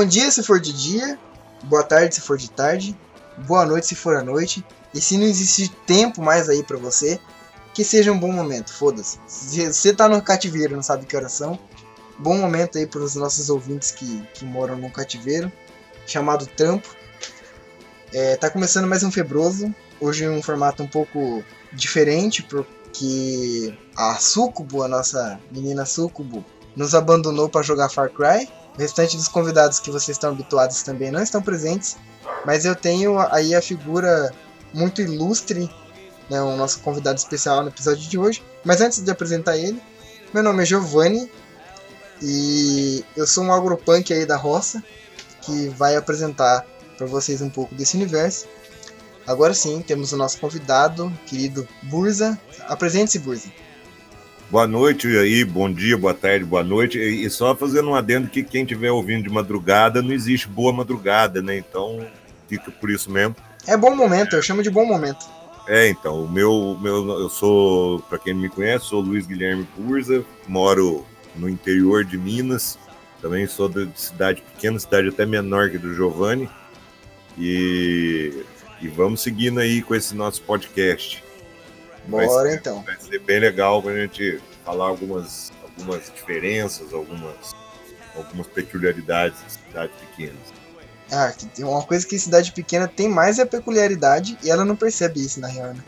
Bom dia se for de dia, boa tarde se for de tarde, boa noite se for à noite. E se não existe tempo mais aí para você, que seja um bom momento, foda-se. Se você tá no cativeiro não sabe que horas são, bom momento aí para os nossos ouvintes que, que moram no cativeiro, chamado Trampo. É, tá começando mais um Febroso, hoje em um formato um pouco diferente, porque a Sucubo, a nossa menina Sucubo, nos abandonou para jogar Far Cry. O restante dos convidados que vocês estão habituados também não estão presentes, mas eu tenho aí a figura muito ilustre, né, o nosso convidado especial no episódio de hoje. Mas antes de apresentar ele, meu nome é Giovanni e eu sou um agropunk aí da roça que vai apresentar para vocês um pouco desse universo. Agora sim, temos o nosso convidado, querido Burza. Apresente-se, Burza. Boa noite aí, bom dia, boa tarde, boa noite. E só fazendo um adendo que quem estiver ouvindo de madrugada, não existe boa madrugada, né? Então fica por isso mesmo. É bom momento, eu chamo de bom momento. É, então, o meu, meu eu sou, para quem não me conhece, sou Luiz Guilherme Burza, moro no interior de Minas, também sou de cidade pequena, cidade até menor que do Giovanni. E, e vamos seguindo aí com esse nosso podcast. Bora vai ser, então. Vai ser bem legal para a gente falar algumas, algumas diferenças, algumas, algumas peculiaridades de cidades pequenas. Ah, tem uma coisa que cidade pequena tem mais é a peculiaridade e ela não percebe isso na real, né?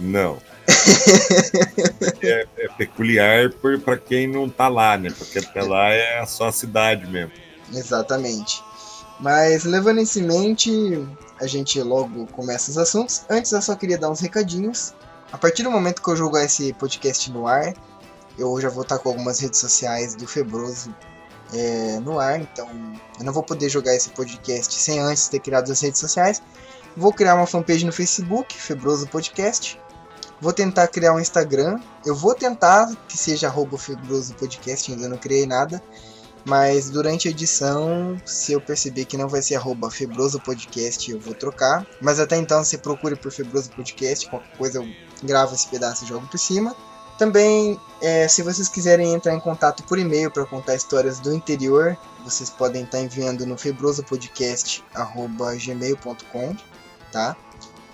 Não. é, é, peculiar para quem não tá lá, né? Porque até lá é só a cidade mesmo. Exatamente. Mas levando isso em mente, a gente logo começa os assuntos. Antes eu só queria dar uns recadinhos. A partir do momento que eu jogar esse podcast no ar, eu já vou estar com algumas redes sociais do Febroso é, no ar, então eu não vou poder jogar esse podcast sem antes ter criado as redes sociais. Vou criar uma fanpage no Facebook, Febroso Podcast. Vou tentar criar um Instagram. Eu vou tentar que seja Febroso Podcast, ainda não criei nada. Mas durante a edição, se eu perceber que não vai ser arroba Febroso Podcast, eu vou trocar. Mas até então, você procure por Febroso Podcast. Qualquer coisa eu gravo esse pedaço e jogo por cima. Também, é, se vocês quiserem entrar em contato por e-mail para contar histórias do interior, vocês podem estar enviando no febrosopodcast.gmail.com, tá?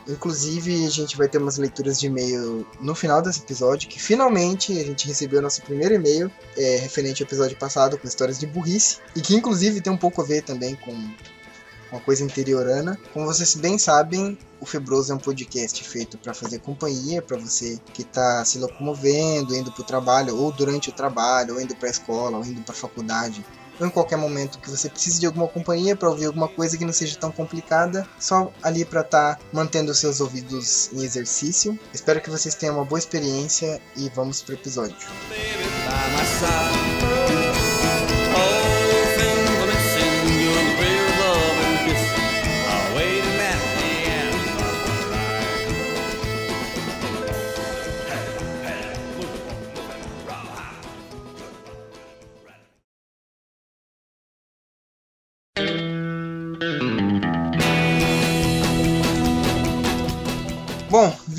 Inclusive, a gente vai ter umas leituras de e-mail no final desse episódio, que finalmente a gente recebeu nosso primeiro e-mail é, referente ao episódio passado com histórias de burrice, e que inclusive tem um pouco a ver também com uma coisa interiorana. Como vocês bem sabem, o Febroso é um podcast feito para fazer companhia para você que está se locomovendo, indo para o trabalho, ou durante o trabalho, ou indo para a escola, ou indo para a faculdade em qualquer momento que você precise de alguma companhia para ouvir alguma coisa que não seja tão complicada, só ali para estar tá mantendo os seus ouvidos em exercício. Espero que vocês tenham uma boa experiência e vamos pro episódio. Bom,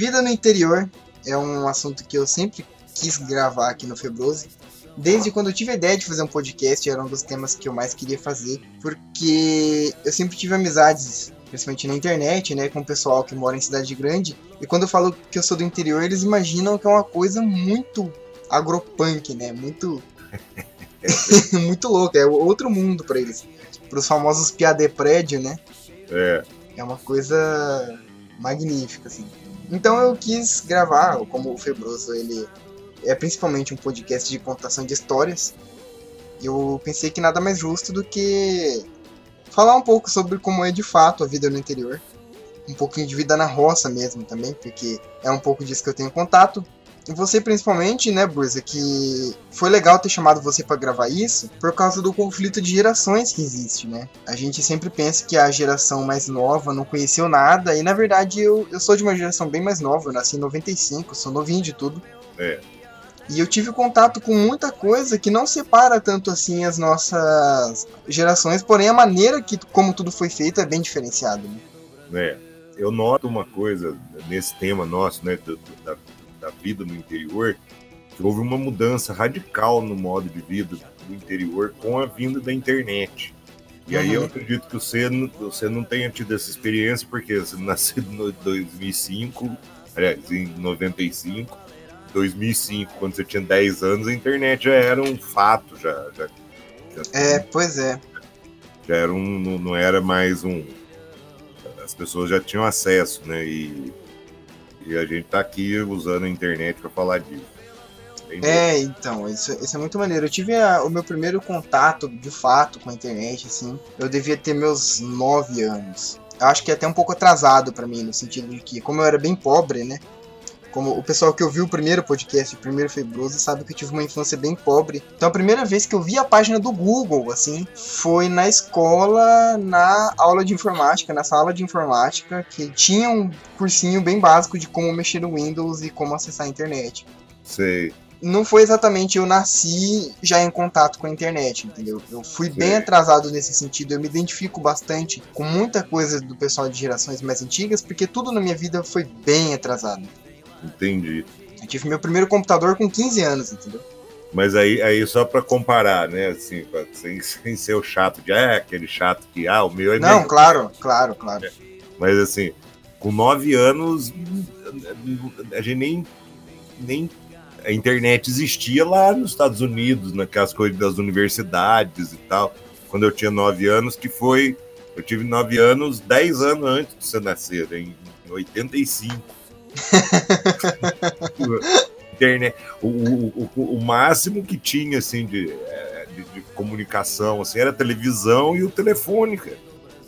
vida no interior é um assunto que eu sempre quis gravar aqui no Febroso. Desde quando eu tive a ideia de fazer um podcast, era um dos temas que eu mais queria fazer, porque eu sempre tive amizades, principalmente na internet, né, com o pessoal que mora em cidade grande, e quando eu falo que eu sou do interior, eles imaginam que é uma coisa muito agropunk, né, muito muito louco, é outro mundo para eles. Para os famosos piadê prédio, né? É. É uma coisa magnífica, assim. Então eu quis gravar, como o Febroso ele é principalmente um podcast de contação de histórias. Eu pensei que nada mais justo do que falar um pouco sobre como é de fato a vida no interior. Um pouquinho de vida na roça mesmo também, porque é um pouco disso que eu tenho contato. E você principalmente, né, Burza, que foi legal ter chamado você para gravar isso por causa do conflito de gerações que existe, né? A gente sempre pensa que a geração mais nova não conheceu nada, e na verdade eu, eu sou de uma geração bem mais nova, eu nasci em 95, sou novinho de tudo. É. E eu tive contato com muita coisa que não separa tanto assim as nossas gerações, porém a maneira que como tudo foi feito é bem diferenciada. Né? É. Eu noto uma coisa nesse tema nosso, né, da da vida no interior, que houve uma mudança radical no modo de vida do interior com a vinda da internet. E aí eu uhum. acredito que você, você não tenha tido essa experiência, porque você nasceu em 2005, aliás, em 95, 2005, quando você tinha 10 anos, a internet já era um fato, já. já, já é, pois é. Já era um, não, não era mais um. As pessoas já tinham acesso, né? E, e a gente tá aqui usando a internet para falar disso. É, então, isso, isso é muito maneiro. Eu tive a, o meu primeiro contato, de fato, com a internet, assim. Eu devia ter meus nove anos. Eu acho que é até um pouco atrasado para mim, no sentido de que, como eu era bem pobre, né? Como o pessoal que ouviu o primeiro podcast, o primeiro Febroso, sabe que eu tive uma infância bem pobre. Então a primeira vez que eu vi a página do Google, assim, foi na escola, na aula de informática, nessa aula de informática, que tinha um cursinho bem básico de como mexer no Windows e como acessar a internet. Sei não foi exatamente eu nasci já em contato com a internet, entendeu? Eu fui Sim. bem atrasado nesse sentido. Eu me identifico bastante com muita coisa do pessoal de gerações mais antigas, porque tudo na minha vida foi bem atrasado. Entendi. Eu tive meu primeiro computador com 15 anos, entendeu? Mas aí, aí só para comparar, né? Assim, sem, sem ser o chato de ah, aquele chato que ah, o meu é. Não, claro, claro, claro. Mas assim, com 9 anos, a gente nem, nem a internet existia lá nos Estados Unidos, naquelas coisas das universidades e tal, quando eu tinha nove anos, que foi. Eu tive nove anos, dez anos antes de você nascer, em 85. internet, o, o, o, o, máximo que tinha assim de, é, de, de, comunicação assim, era a televisão e o telefone. Cara.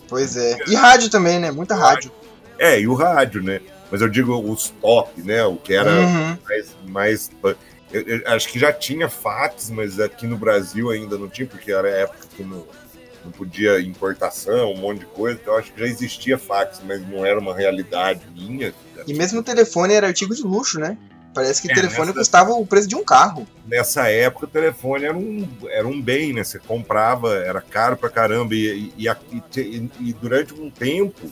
Pois é. E rádio também, né? Muita rádio. É, e o rádio, né? mas eu digo os top, né? O que era uhum. mais. mais eu, eu, acho que já tinha fax, mas aqui no Brasil ainda não tinha, porque era época que não, não podia importação, um monte de coisa. Então acho que já existia fax, mas não era uma realidade minha. E mesmo o telefone era artigo de luxo, né? Parece que é, telefone nessa... custava o preço de um carro. Nessa época, o telefone era um, era um bem, né? Você comprava, era caro pra caramba. E, e, e, e durante um tempo,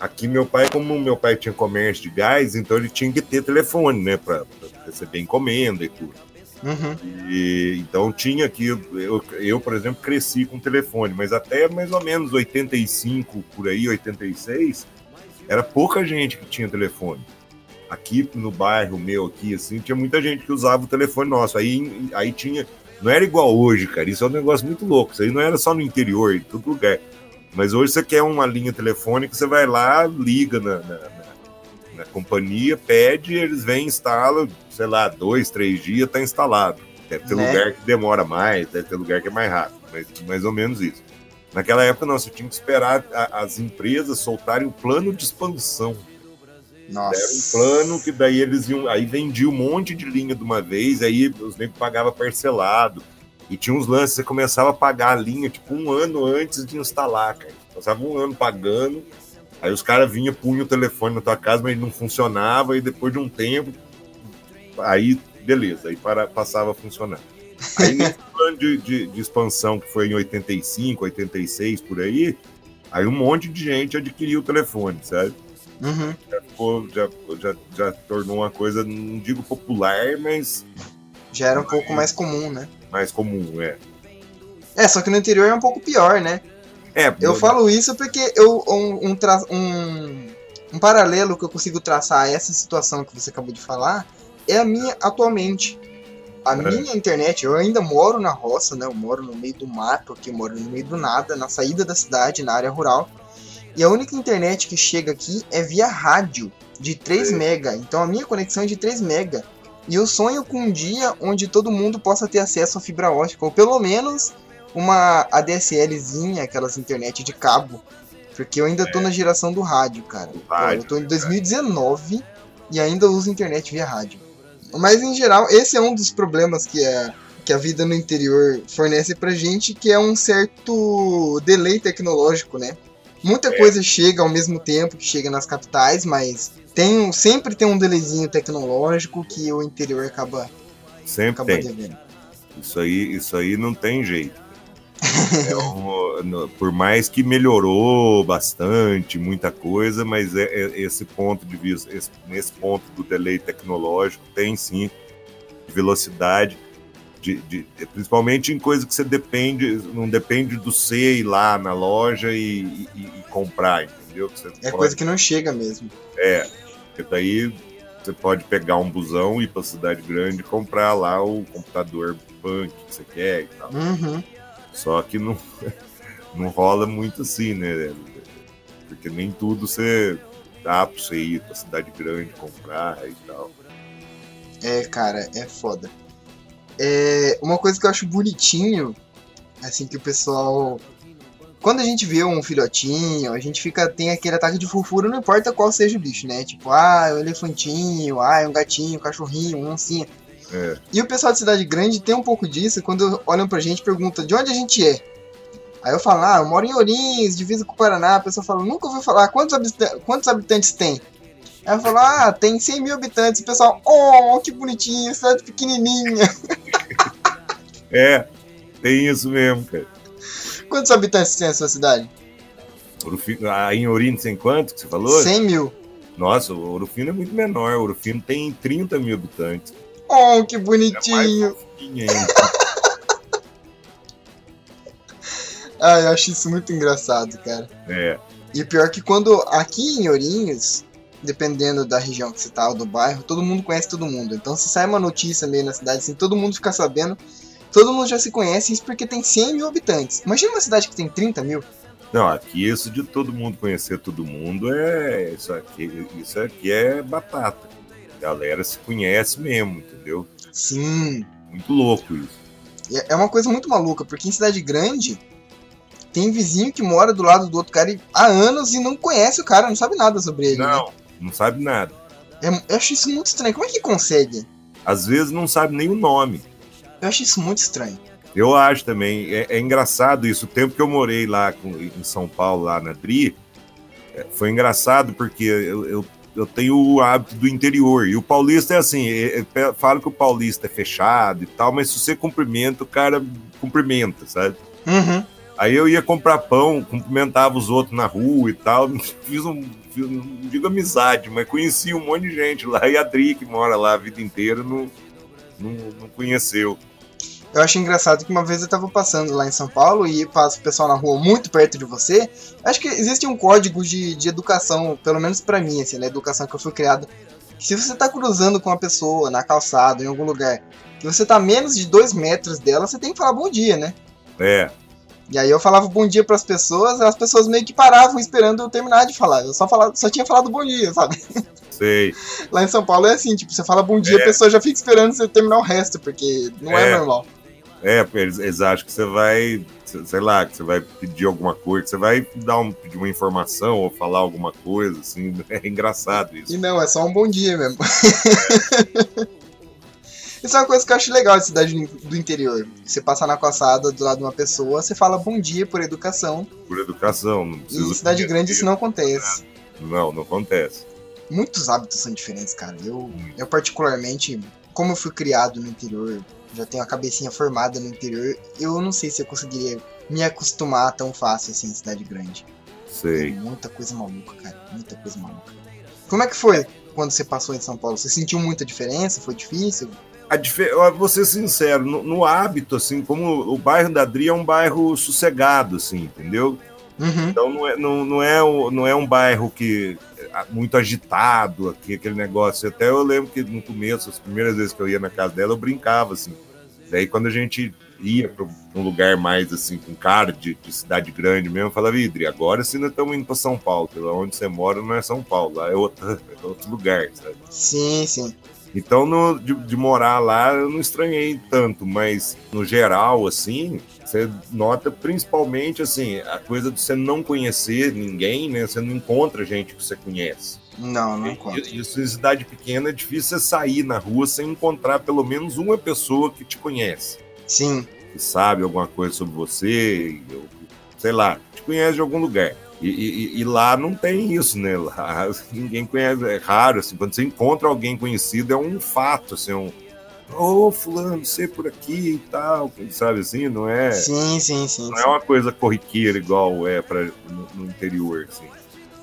Aqui meu pai, como meu pai tinha comércio de gás, então ele tinha que ter telefone, né, para receber encomenda e tudo. Uhum. E, então tinha aqui, eu, eu, por exemplo, cresci com telefone, mas até mais ou menos 85, por aí, 86, era pouca gente que tinha telefone. Aqui no bairro meu, aqui, assim, tinha muita gente que usava o telefone nosso. Aí, aí tinha. Não era igual hoje, cara. Isso é um negócio muito louco. Isso aí não era só no interior, em todo lugar. Mas hoje você quer uma linha telefônica, você vai lá, liga na, na, na, na companhia, pede, eles vêm, instalam, sei lá, dois, três dias, tá instalado. Deve ter né? lugar que demora mais, deve ter lugar que é mais rápido, mas mais ou menos isso. Naquela época, não, você tinha que esperar a, as empresas soltarem o plano de expansão. Nossa. Era um plano que daí eles iam, aí vendia um monte de linha de uma vez, aí os negros pagavam parcelado. E tinha uns lances, você começava a pagar a linha, tipo, um ano antes de instalar, cara. Passava um ano pagando, aí os caras vinham, punham o telefone na tua casa, mas ele não funcionava, e depois de um tempo, aí, beleza, aí para, passava a funcionar. Aí nesse plano de, de, de, expansão, que foi em 85, 86, por aí, aí um monte de gente adquiriu o telefone, sabe? Uhum. Já, ficou, já, já, já tornou uma coisa, não digo popular, mas... Já era um pouco mais comum, né? mais comum, é. É, só que no interior é um pouco pior, né? É, eu falo isso porque eu um, um, um, um, paralelo que eu consigo traçar a essa situação que você acabou de falar é a minha atualmente. A é. minha internet, eu ainda moro na roça, né? Eu moro no meio do mato aqui, moro no meio do nada, na saída da cidade, na área rural. E a única internet que chega aqui é via rádio, de 3 é. mega. Então a minha conexão é de 3 mega. E eu sonho com um dia onde todo mundo possa ter acesso a fibra ótica, ou pelo menos uma ADSLzinha, aquelas internet de cabo. Porque eu ainda é. tô na geração do rádio, cara. Rádio, eu tô em 2019 e ainda uso internet via rádio. Mas em geral, esse é um dos problemas que a, que a vida no interior fornece pra gente, que é um certo delay tecnológico, né? Muita é. coisa chega ao mesmo tempo que chega nas capitais, mas tem sempre tem um delayzinho tecnológico que o interior acaba sempre acaba tem. Devendo. Isso aí, isso aí não tem jeito. É um, por mais que melhorou bastante, muita coisa, mas é, é esse ponto de vista, esse, nesse ponto do delay tecnológico tem sim velocidade De, de, principalmente em coisa que você depende, não depende do você ir lá na loja e, e, e comprar, entendeu? é pode... coisa que não chega mesmo. É, porque daí você pode pegar um busão, ir para cidade grande e comprar lá o computador punk que você quer e tal. Uhum. Só que não, não rola muito assim, né? Porque nem tudo você dá pra você ir pra cidade grande comprar e tal. É, cara, é foda. É, uma coisa que eu acho bonitinho, assim, que o pessoal. Quando a gente vê um filhotinho, a gente fica tem aquele ataque de fofura, não importa qual seja o bicho, né? Tipo, ah, um elefantinho, ah, um gatinho, um cachorrinho, um oncinha. É. E o pessoal de cidade grande tem um pouco disso quando olham pra gente e perguntam de onde a gente é. Aí eu falo, ah, eu moro em Ourinhos, divisa com o Paraná. A pessoa fala, nunca ouviu falar, quantos, habita quantos habitantes tem? Aí eu falo, ah, tem 100 mil habitantes. O pessoal, oh, que bonitinho, cidade pequenininha. É, tem isso mesmo, cara. Quantos habitantes tem a sua cidade? Orofino, ah, em Ourinhos tem quanto que você falou? 100 mil. Nossa, o Orofino é muito menor. O Orofino tem 30 mil habitantes. Oh, que bonitinho. É ah, eu acho isso muito engraçado, cara. É. E pior que quando aqui em Ourinhos, dependendo da região que você tá ou do bairro, todo mundo conhece todo mundo. Então se sai uma notícia meio na cidade, assim, todo mundo fica sabendo. Todo mundo já se conhece, isso porque tem 100 mil habitantes. Imagina uma cidade que tem 30 mil. Não, aqui isso de todo mundo conhecer todo mundo é. Isso aqui, isso aqui é batata. Galera se conhece mesmo, entendeu? Sim. Muito louco isso. É uma coisa muito maluca, porque em cidade grande tem vizinho que mora do lado do outro cara há anos e não conhece o cara, não sabe nada sobre ele. Não, né? não sabe nada. É, eu acho isso muito estranho. Como é que consegue? Às vezes não sabe nem o nome. Eu acho isso muito estranho. Eu acho também. É, é engraçado isso. O tempo que eu morei lá com, em São Paulo, lá na Dri, é, foi engraçado porque eu, eu, eu, tenho o hábito do interior. E o paulista é assim: é, é, falo que o paulista é fechado e tal, mas se você cumprimenta, o cara cumprimenta, sabe? Uhum. Aí eu ia comprar pão, cumprimentava os outros na rua e tal. Fiz um, fiz, não digo amizade, mas conheci um monte de gente lá. E a Dri, que mora lá a vida inteira, não, não, não conheceu. Eu acho engraçado que uma vez eu tava passando lá em São Paulo e passa o pessoal na rua muito perto de você. Acho que existe um código de, de educação, pelo menos para mim, assim, na educação que eu fui criado. Se você tá cruzando com uma pessoa na calçada, em algum lugar, que você tá a menos de dois metros dela, você tem que falar bom dia, né? É. E aí eu falava bom dia para as pessoas, as pessoas meio que paravam esperando eu terminar de falar. Eu só falava, só tinha falado bom dia, sabe? Sei. Lá em São Paulo é assim, tipo, você fala bom dia, é. a pessoa já fica esperando você terminar o resto, porque não é, é normal. É, eles, eles acham que você vai, sei lá, que você vai pedir alguma coisa, você vai dar um, pedir uma informação ou falar alguma coisa, assim, é engraçado isso. E não, é só um bom dia mesmo. Isso é uma coisa que eu acho legal de cidade do interior. Você passar na calçada do lado de uma pessoa, você fala bom dia por educação. Por educação, não precisa. E em cidade grande isso não acontece. Não, não acontece. Muitos hábitos são diferentes, cara. Eu, eu particularmente, como eu fui criado no interior, já tenho a cabecinha formada no interior, eu não sei se eu conseguiria me acostumar tão fácil assim em cidade grande. Sei. Tem muita coisa maluca, cara. Muita coisa maluca. Como é que foi quando você passou em São Paulo? Você sentiu muita diferença? Foi difícil? a vou ser sincero, no, no, hábito, assim, como o bairro da Dri é um bairro sossegado, assim, entendeu? Uhum. Então não é, não, não, é, não é um bairro que é muito agitado, aqui, aquele negócio. Até eu lembro que no começo, as primeiras vezes que eu ia na casa dela, eu brincava, assim. Daí quando a gente ia para um lugar mais assim, com cara de, de cidade grande mesmo, eu falava, Idri, agora sim nós estamos indo para São Paulo, pelo onde você mora não é São Paulo, lá é outro, é outro lugar, sabe? Sim, sim. Então, no, de, de, morar lá, eu não estranhei tanto, mas no geral, assim, você nota principalmente, assim, a coisa de você não conhecer ninguém, né? Você não encontra gente que você conhece. Não, não encontra. Isso em cidade pequena é difícil você sair na rua sem encontrar pelo menos uma pessoa que te conhece. Sim. Que sabe alguma coisa sobre você, sei lá, te conhece de algum lugar. E, e, e, lá não tem isso, né? Lá ninguém conhece, é raro, assim, quando você encontra alguém conhecido é um fato, assim, um ô oh, fulano, você por aqui e tal, sabe assim, não é? Sim, sim, sim. Não sim. é uma coisa corriqueira igual é para no, no, interior, assim.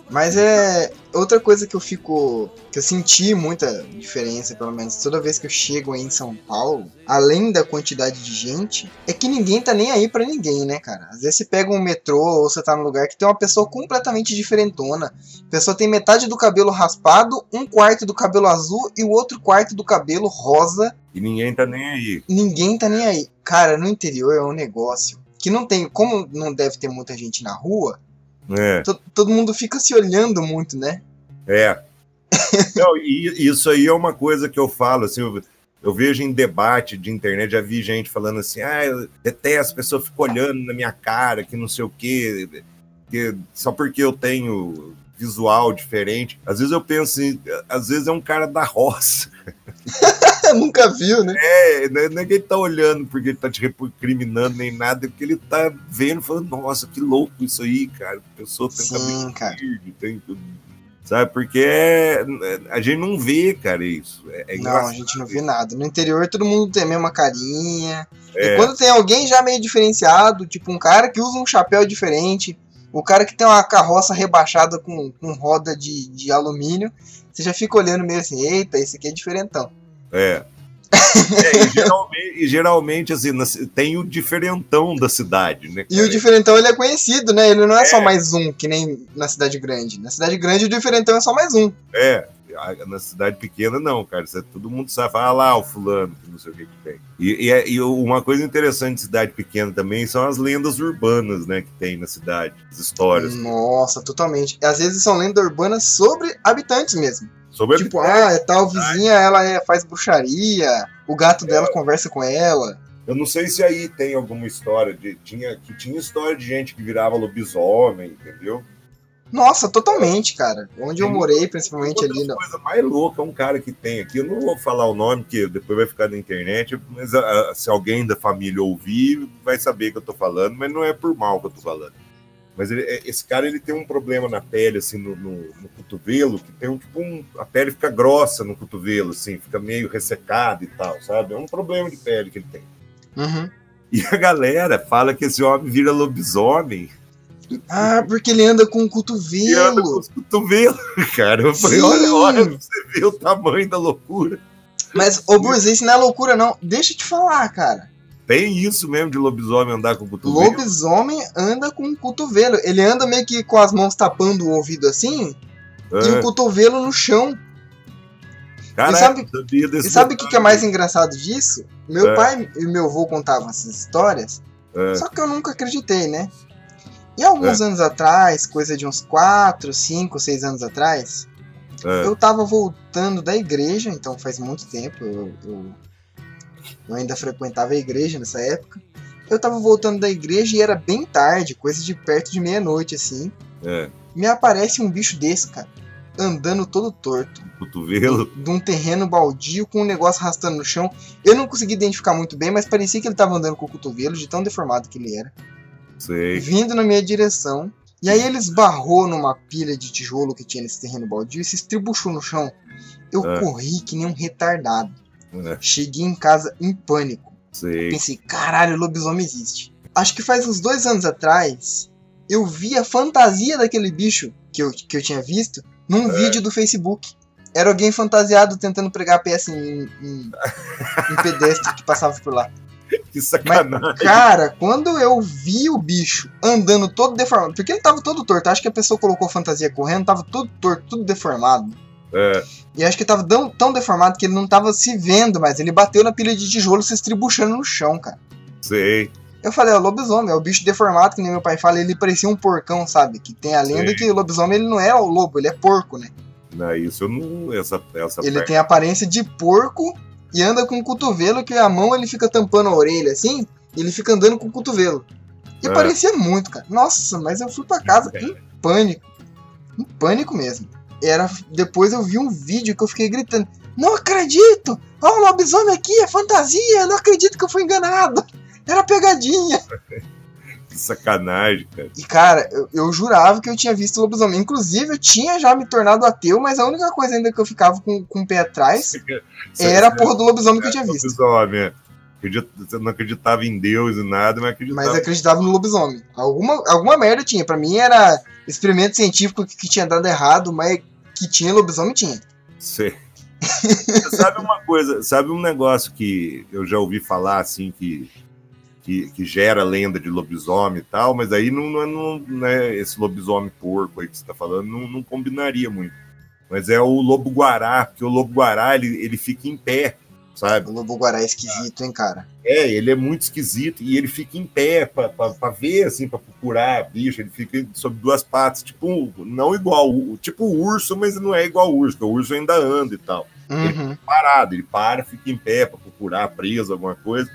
Mas é outra coisa que eu fico. que eu senti muita diferença, pelo menos toda vez que eu chego aí em São Paulo, além da quantidade de gente, é que ninguém tá nem aí para ninguém, né, cara? Às vezes você pega um metrô ou você tá num lugar que tem uma pessoa completamente diferentona. A pessoa tem metade do cabelo raspado, um quarto do cabelo azul e o outro quarto do cabelo rosa. E ninguém tá nem aí. Ninguém tá nem aí. Cara, no interior é um negócio que não tem. Como não deve ter muita gente na rua, É. to- todo mundo fica se olhando muito, né? É. Não, e isso aí é uma coisa que eu falo, assim, eu, eu vejo em debate de internet, já vi gente falando assim, ah, eu detesto, as pessoas ficam olhando na minha cara, que não sei o quê, que só porque eu tenho visual diferente. Às vezes eu penso assim, às vezes é um cara da roça. Nunca viu, né? É, não é não é que ele tá olhando porque ele tá te recriminando nem nada, é porque ele tá vendo, falando, nossa, que louco isso aí, cara. A pessoa tem cabelo Sim, cara. verde, tem tudo. Sabe, porque é, a gente não vê, cara, isso. É, é Não, a gente não vê nada. No interior todo mundo tem a mesma carinha. É. E quando tem alguém já meio diferenciado, tipo um cara que usa um chapéu diferente, o cara que tem uma carroça rebaixada com, com roda de, de alumínio, você já fica olhando meio assim, eita, esse aqui é diferentão. É. É, e, geralmente, e geralmente, assim, tem o diferentão da cidade, né? E o cara? diferentão ele é conhecido, né? Ele não é, só mais um, que nem na cidade grande. Na cidade grande o diferentão é só mais um. É, na cidade pequena não, cara. É- todo mundo sabe, ah lá o fulano, que não sei o que que tem. E, e é- e uma coisa interessante de cidade pequena também são as lendas urbanas, né, que tem na cidade, as histórias. Nossa, totalmente. Às vezes são lendas urbanas sobre habitantes mesmo. Sobre Tipo, ah, é tal vizinha, ela é- faz bruxaria, o gato É. dela conversa com ela. Eu não sei se aí tem alguma história de tinha que tinha história de gente que virava lobisomem, entendeu? Nossa, totalmente, cara. Onde eu Tem morei, principalmente ali, das no... coisas mais loucas é um cara que tem aqui. Eu não vou falar o nome, que depois vai ficar na internet, mas ah, se alguém da família ouvir, vai saber que eu tô falando, mas não é por mal que eu tô falando. Mas ele- é- esse cara ele tem um problema na pele, assim, no, no- no cotovelo, que tem um tipo um. A pele fica grossa no cotovelo, assim, fica meio ressecada e tal, sabe? É um problema de pele que ele tem. Uhum. E a galera fala que esse homem vira lobisomem Ah, porque ele anda com o e anda com cotovelo. os cotovelos, cara. Eu falei, Sim. olha, olha, você ver o tamanho da loucura. Mas, ô Burz, isso não é loucura, não. Deixa eu te falar, cara. Tem isso mesmo de lobisomem andar com o cotovelo? Lobisomem anda com o cotovelo. Ele anda meio que com as mãos tapando o ouvido assim e o É, cotovelo no chão. caraca, e sabe- sabia desse E sabe o que, que é mais engraçado disso? Meu É. pai e meu avô contavam essas histórias, É, só que eu nunca acreditei, né? E alguns anos atrás, coisa de uns 4, 5, 6 anos atrás, é, eu tava voltando da igreja, então faz muito tempo, eu, eu, eu ainda frequentava a igreja nessa época. Eu tava voltando da igreja e era bem tarde, coisa de perto de meia-noite, assim. é, Me aparece um bicho desse, cara, andando todo torto. cotovelo. de um terreno baldio com um negócio arrastando no chão. Eu não consegui identificar muito bem, mas parecia que ele tava andando com o cotovelo, de tão deformado que ele era. Sei. Vindo na minha direção. E aí ele esbarrou numa pilha de tijolo que tinha nesse terreno baldio e se estribuchou no chão. Eu É. corri que nem um retardado. É, Cheguei em casa em pânico. sei. Pensei, caralho, lobisomem existe. Acho que faz uns dois anos atrás, eu vi a fantasia daquele bicho que eu, que eu tinha visto num vídeo do Facebook. Era alguém fantasiado tentando pregar a peça em, em, em pedestre que passava por lá. Que sacanagem. Cara, quando eu vi o bicho andando todo deformado, porque ele tava todo torto, acho que a pessoa colocou fantasia correndo, tava todo torto, tudo deformado. É, E acho que tava tão, tão deformado que ele não tava se vendo, mas ele bateu na pilha de tijolo se estribuchando no chão, cara. sei. Eu falei, é o lobisomem, é o bicho deformado, que nem meu pai fala, ele parecia um porcão, sabe? Que tem a lenda Sim. que o lobisomem ele não é o lobo, ele é porco, né? Não, isso eu não. Essa, essa Ele tem a aparência de porco e anda com o cotovelo, que a mão ele fica tampando a orelha assim, e ele fica andando com o cotovelo. E É. parecia muito, cara. Nossa, mas eu fui pra casa em pânico. Em pânico mesmo. Era, depois eu vi um vídeo que eu fiquei gritando: Não acredito! Ó, o lobisomem aqui é fantasia! Eu não acredito que eu fui enganado! Era pegadinha! Que sacanagem, cara. E cara, eu, eu jurava que eu tinha visto lobisomem. Inclusive, eu tinha já me tornado ateu, mas a única coisa ainda que eu ficava com, com o pé atrás era a porra do lobisomem que eu tinha visto. Lobisomem, é. Acredita, não acreditava em Deus e nada, mas acreditava. Mas acreditava no lobisomem. Alguma, alguma merda tinha. Pra mim era experimento científico que, que tinha dado errado, mas que tinha lobisomem tinha. Sei. sabe uma coisa, sabe um negócio que eu já ouvi falar assim que, que, que gera lenda de lobisomem e tal, mas aí não, não, não né, esse lobisomem porco aí que você tá falando não, não combinaria muito. Mas é o lobo guará, porque o lobo guará ele, ele fica em pé sabe? O lobo guará é esquisito, hein, cara? É, ele é muito esquisito e ele fica em pé pra ver, assim, pra procurar bicho. Ele fica sobre duas patas, tipo, não igual, tipo o urso, mas não é igual o urso, porque o urso ainda anda e tal. Uhum. Ele fica parado, ele para, fica em pé pra procurar preso, alguma coisa.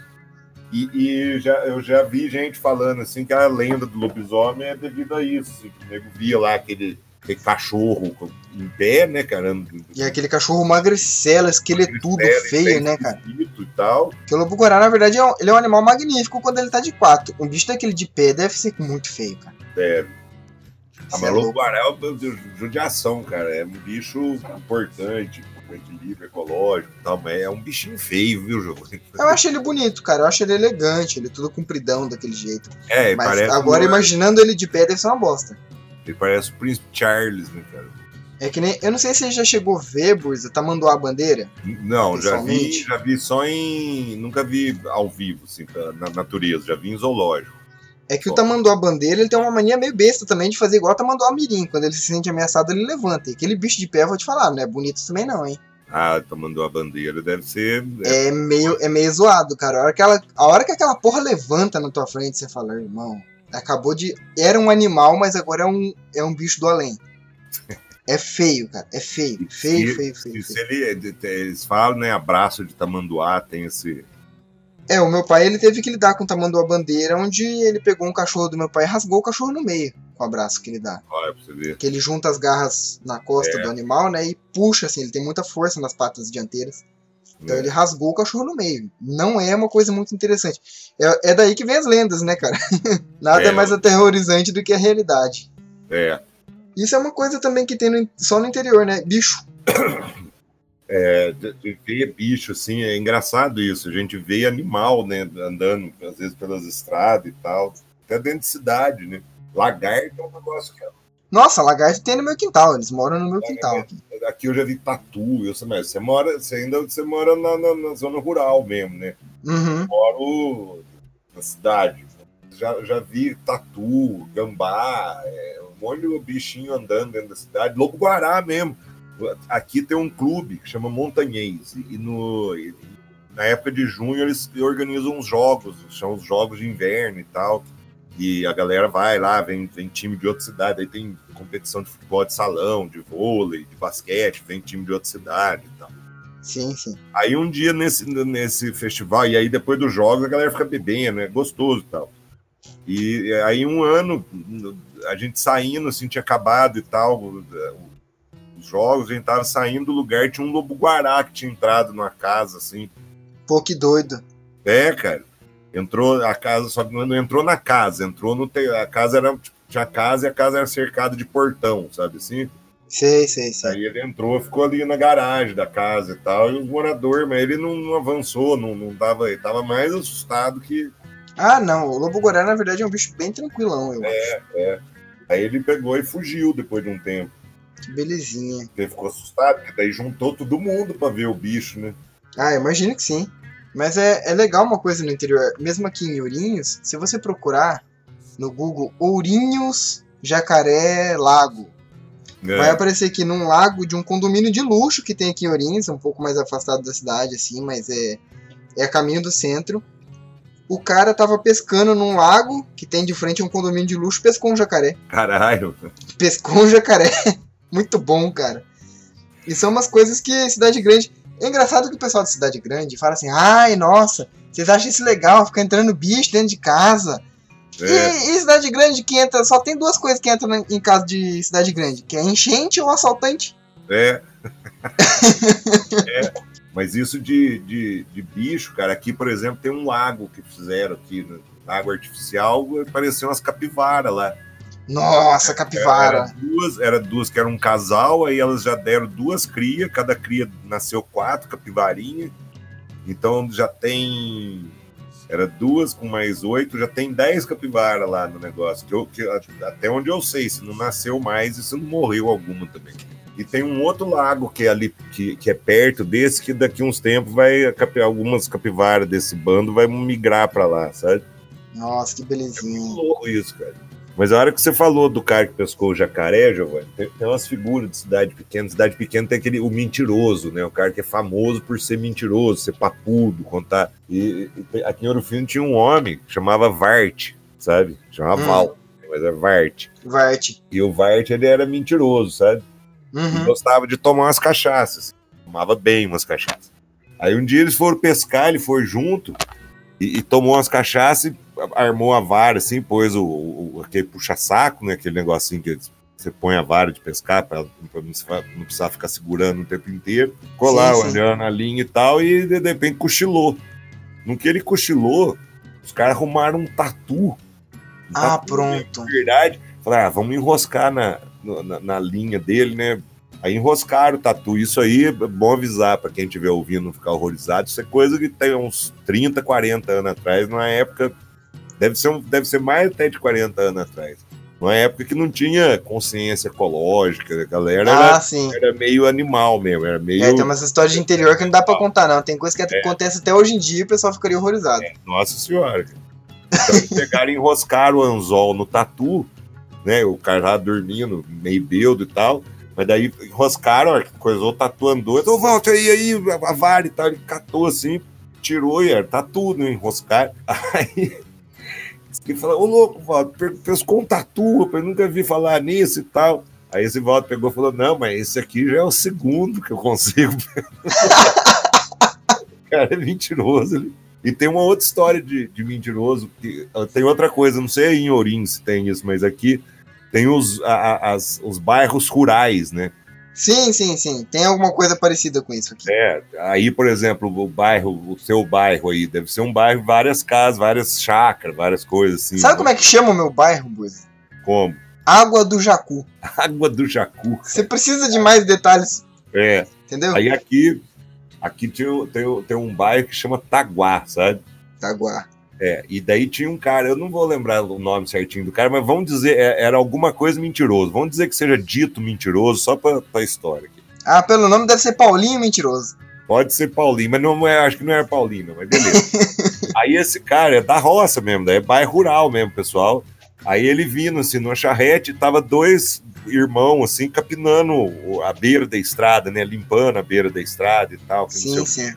E, e, já, eu já vi gente falando assim que a lenda do lobisomem é devido a isso. Assim, que o nego via lá aquele aquele cachorro em pé, né, cara? E aquele cachorro magricela, esqueletudo, magricela, feio, né, cara? E tal. Porque o lobo-guará, na verdade, é um, ele é um animal magnífico quando ele tá de quatro. Um bicho daquele de pé deve ser muito feio, cara. Deve. Ah, mas é lobo-guará é judiação, cara. É um bicho importante, equilíbrio ecológico e tal, mas é um bichinho feio, viu, João? Eu acho ele bonito, cara. Eu acho ele elegante, ele é tudo compridão daquele jeito. É, mas agora, imaginando ele de pé, deve ser uma bosta. Ele parece o Príncipe Charles, né, cara? É que nem. Eu não sei se você já chegou a ver, Burza, Tamanduá Bandeira. Não, já vi, já vi só em. Nunca vi ao vivo, assim, na natureza, já vi em zoológico. É que Só. o tamanduá bandeira ele tem uma mania meio besta também de fazer igual o tamanduá mirim. Quando ele se sente ameaçado, ele levanta. E aquele bicho de pé, eu vou te falar, não é bonito também não, hein? Ah, tamanduá bandeira deve ser... É, é meio, é meio zoado, cara. A hora, que ela, a hora que aquela porra levanta na tua frente, você fala, irmão, Acabou de. Era um animal, mas agora é um, é um bicho do além. É feio, cara. É feio. Feio, se, feio, feio. Se, feio. Ele, eles falam, né? Abraço de tamanduá, tem esse. É, o meu pai ele teve que lidar com o tamanduá bandeira, onde ele pegou um cachorro do meu pai e rasgou o cachorro no meio com o abraço que ele dá. Olha pra você ver. Que ele junta as garras na costa é. do animal, né? E puxa, assim, ele tem muita força nas patas dianteiras. Então é. ele rasgou o cachorro no meio. Não é uma coisa muito interessante. É, é daí que vem as lendas, né, cara? Nada é. mais aterrorizante do que a realidade. É. Isso é uma coisa também que tem no, só no interior, né? Bicho. É, ver bicho, assim, é engraçado isso. A gente vê animal, né, andando, às vezes, pelas estradas e tal. Até dentro de cidade, né? Lagarto é um negócio que é nossa, lagarto tem no meu quintal, eles moram no meu quintal. Aqui, aqui eu já vi tatu, eu sei, mas você mora, você ainda você mora na, na, na zona rural mesmo, né? Uhum. Eu moro na cidade. Já, já vi tatu, gambá, é, um monte de bichinho andando dentro da cidade, lobo guará mesmo. Aqui tem um clube que chama Montanhês, e no, e, na época de junho eles organizam uns jogos, são os jogos de inverno e tal. E a galera vai lá, vem, vem time de outra cidade, aí tem competição de futebol de salão, de vôlei, de basquete, vem time de outra cidade e tal. Sim, sim. Aí um dia nesse, nesse festival, e aí depois dos jogos a galera fica bebendo, é gostoso e tal. E aí um ano, a gente saindo, assim, tinha acabado e tal, os jogos, a gente tava saindo do lugar, tinha um lobo-guará que tinha entrado numa casa, assim. Pô, que doido. É, cara. Entrou a casa, só que não entrou na casa, entrou no. A casa era. Tipo, tinha casa e a casa era cercada de portão, sabe assim? Sei, sei, sei. Aí ele entrou, ficou ali na garagem da casa e tal, e os moradores, mas ele não, não avançou, não, não tava, ele tava mais assustado que. Ah, não, o lobo guará na verdade é um bicho bem tranquilão, eu é, acho. É, Aí ele pegou e fugiu depois de um tempo. Que belezinha. Ele ficou assustado, porque daí juntou todo mundo para ver o bicho, né? Ah, imagino que sim. Mas é, é legal uma coisa no interior, mesmo aqui em Ourinhos, se você procurar no Google Ourinhos Jacaré Lago, é. vai aparecer aqui num lago de um condomínio de luxo que tem aqui em Ourinhos, um pouco mais afastado da cidade, assim, mas é, é a caminho do centro. O cara tava pescando num lago que tem de frente um condomínio de luxo, pescou um jacaré. Caralho. Pescou um jacaré. Muito bom, cara. E são umas coisas que cidade grande. É engraçado que o pessoal de cidade grande fala assim: ai, nossa, vocês acham isso legal, ficar entrando bicho dentro de casa. É. E, e, cidade grande que entra, só tem duas coisas que entram em casa de cidade grande, que é enchente ou assaltante. É. é. Mas isso de, de, de, bicho, cara, aqui, por exemplo, tem um lago que fizeram aqui, né? água artificial, parecia umas capivaras lá. Nossa, capivara. Era duas, era duas que eram um casal, aí elas já deram duas crias, cada cria nasceu quatro capivarinhas. Então já tem Era duas com mais oito, já tem dez capivaras lá no negócio. Que eu, que, até onde eu sei, se não nasceu mais e se não morreu alguma também. E tem um outro lago que é ali, que, que é perto desse, que daqui uns tempos vai algumas capivaras desse bando vai migrar para lá, sabe? Nossa, que belezinha. É louco isso, cara. Mas a hora que você falou do cara que pescou o jacaré, Giovanni, tem, tem umas figuras de cidade pequena. Cidade pequena tem aquele o mentiroso, né? O cara que é famoso por ser mentiroso, ser papudo, contar. E, e aqui em Ouro Fino tinha um homem que chamava Vart, sabe? Chamava hum. Val, mas é Vart. Vart. E o Vart, ele era mentiroso, sabe? Uhum. Gostava de tomar umas cachaças. Tomava bem umas cachaças. Aí um dia eles foram pescar, ele foi junto e, e tomou umas cachaças e armou a vara, assim, pôs o, o aquele puxa-saco, né? Aquele negocinho que você põe a vara de pescar para não precisar ficar segurando o tempo inteiro. Ficou lá olhando a linha e tal, e de repente cochilou. No que ele cochilou, os caras arrumaram um tatu. Um ah, tatu, pronto. De verdade. Falaram, ah, vamos enroscar na, na, na, linha dele, né? Aí enroscaram o tatu. Isso aí é bom avisar para quem estiver ouvindo não ficar horrorizado. Isso é coisa que tem uns 30, 40 anos atrás, numa época. Deve ser, um, deve ser mais até de 40 anos atrás. Numa época que não tinha consciência ecológica, a galera ah, era, sim. era meio animal mesmo. Era meio... É, tem umas histórias de interior que não dá para contar, não. Tem coisa que é. acontece até hoje em dia e o pessoal ficaria horrorizado. É, nossa senhora. Então pegaram e enroscaram o anzol no tatu né? O cara lá dormindo, meio bêbado e tal. Mas daí enroscaram, coisou, o tatu andou. Então, volta aí, aí, a vara e tal. Ele catou assim, tirou e era tatu, né? Enroscar. Aí. Ele falou, ô louco, Valdo, pescou um tatu, eu nunca vi falar nisso e tal. Aí esse Valdo pegou e falou: Não, mas esse aqui já é o segundo que eu consigo. cara é mentiroso ali. E tem uma outra história de, de mentiroso, que tem outra coisa, não sei em Orim se tem isso, mas aqui tem os, a, as, os bairros rurais, né? Sim, sim, sim. Tem alguma coisa parecida com isso aqui. É, aí, por exemplo, o bairro, o seu bairro aí, deve ser um bairro, várias casas, várias chácaras, várias coisas assim. Sabe como é que chama o meu bairro, Buzi? Como? Água do Jacu. Água do Jacu. Você precisa de mais detalhes. É. Entendeu? Aí aqui, aqui tem, tem, tem um bairro que chama Taguá, sabe? Taguá. É, e daí tinha um cara, eu não vou lembrar o nome certinho do cara, mas vamos dizer, é, era alguma coisa mentiroso. Vamos dizer que seja dito mentiroso, só pra, pra história aqui. Ah, pelo nome deve ser Paulinho Mentiroso. Pode ser Paulinho, mas não é, acho que não era Paulinho, mas beleza. Aí esse cara é da roça mesmo, daí é bairro rural mesmo, pessoal. Aí ele vindo assim numa charrete, tava dois irmãos assim capinando a beira da estrada, né, limpando a beira da estrada e tal. sim, sim.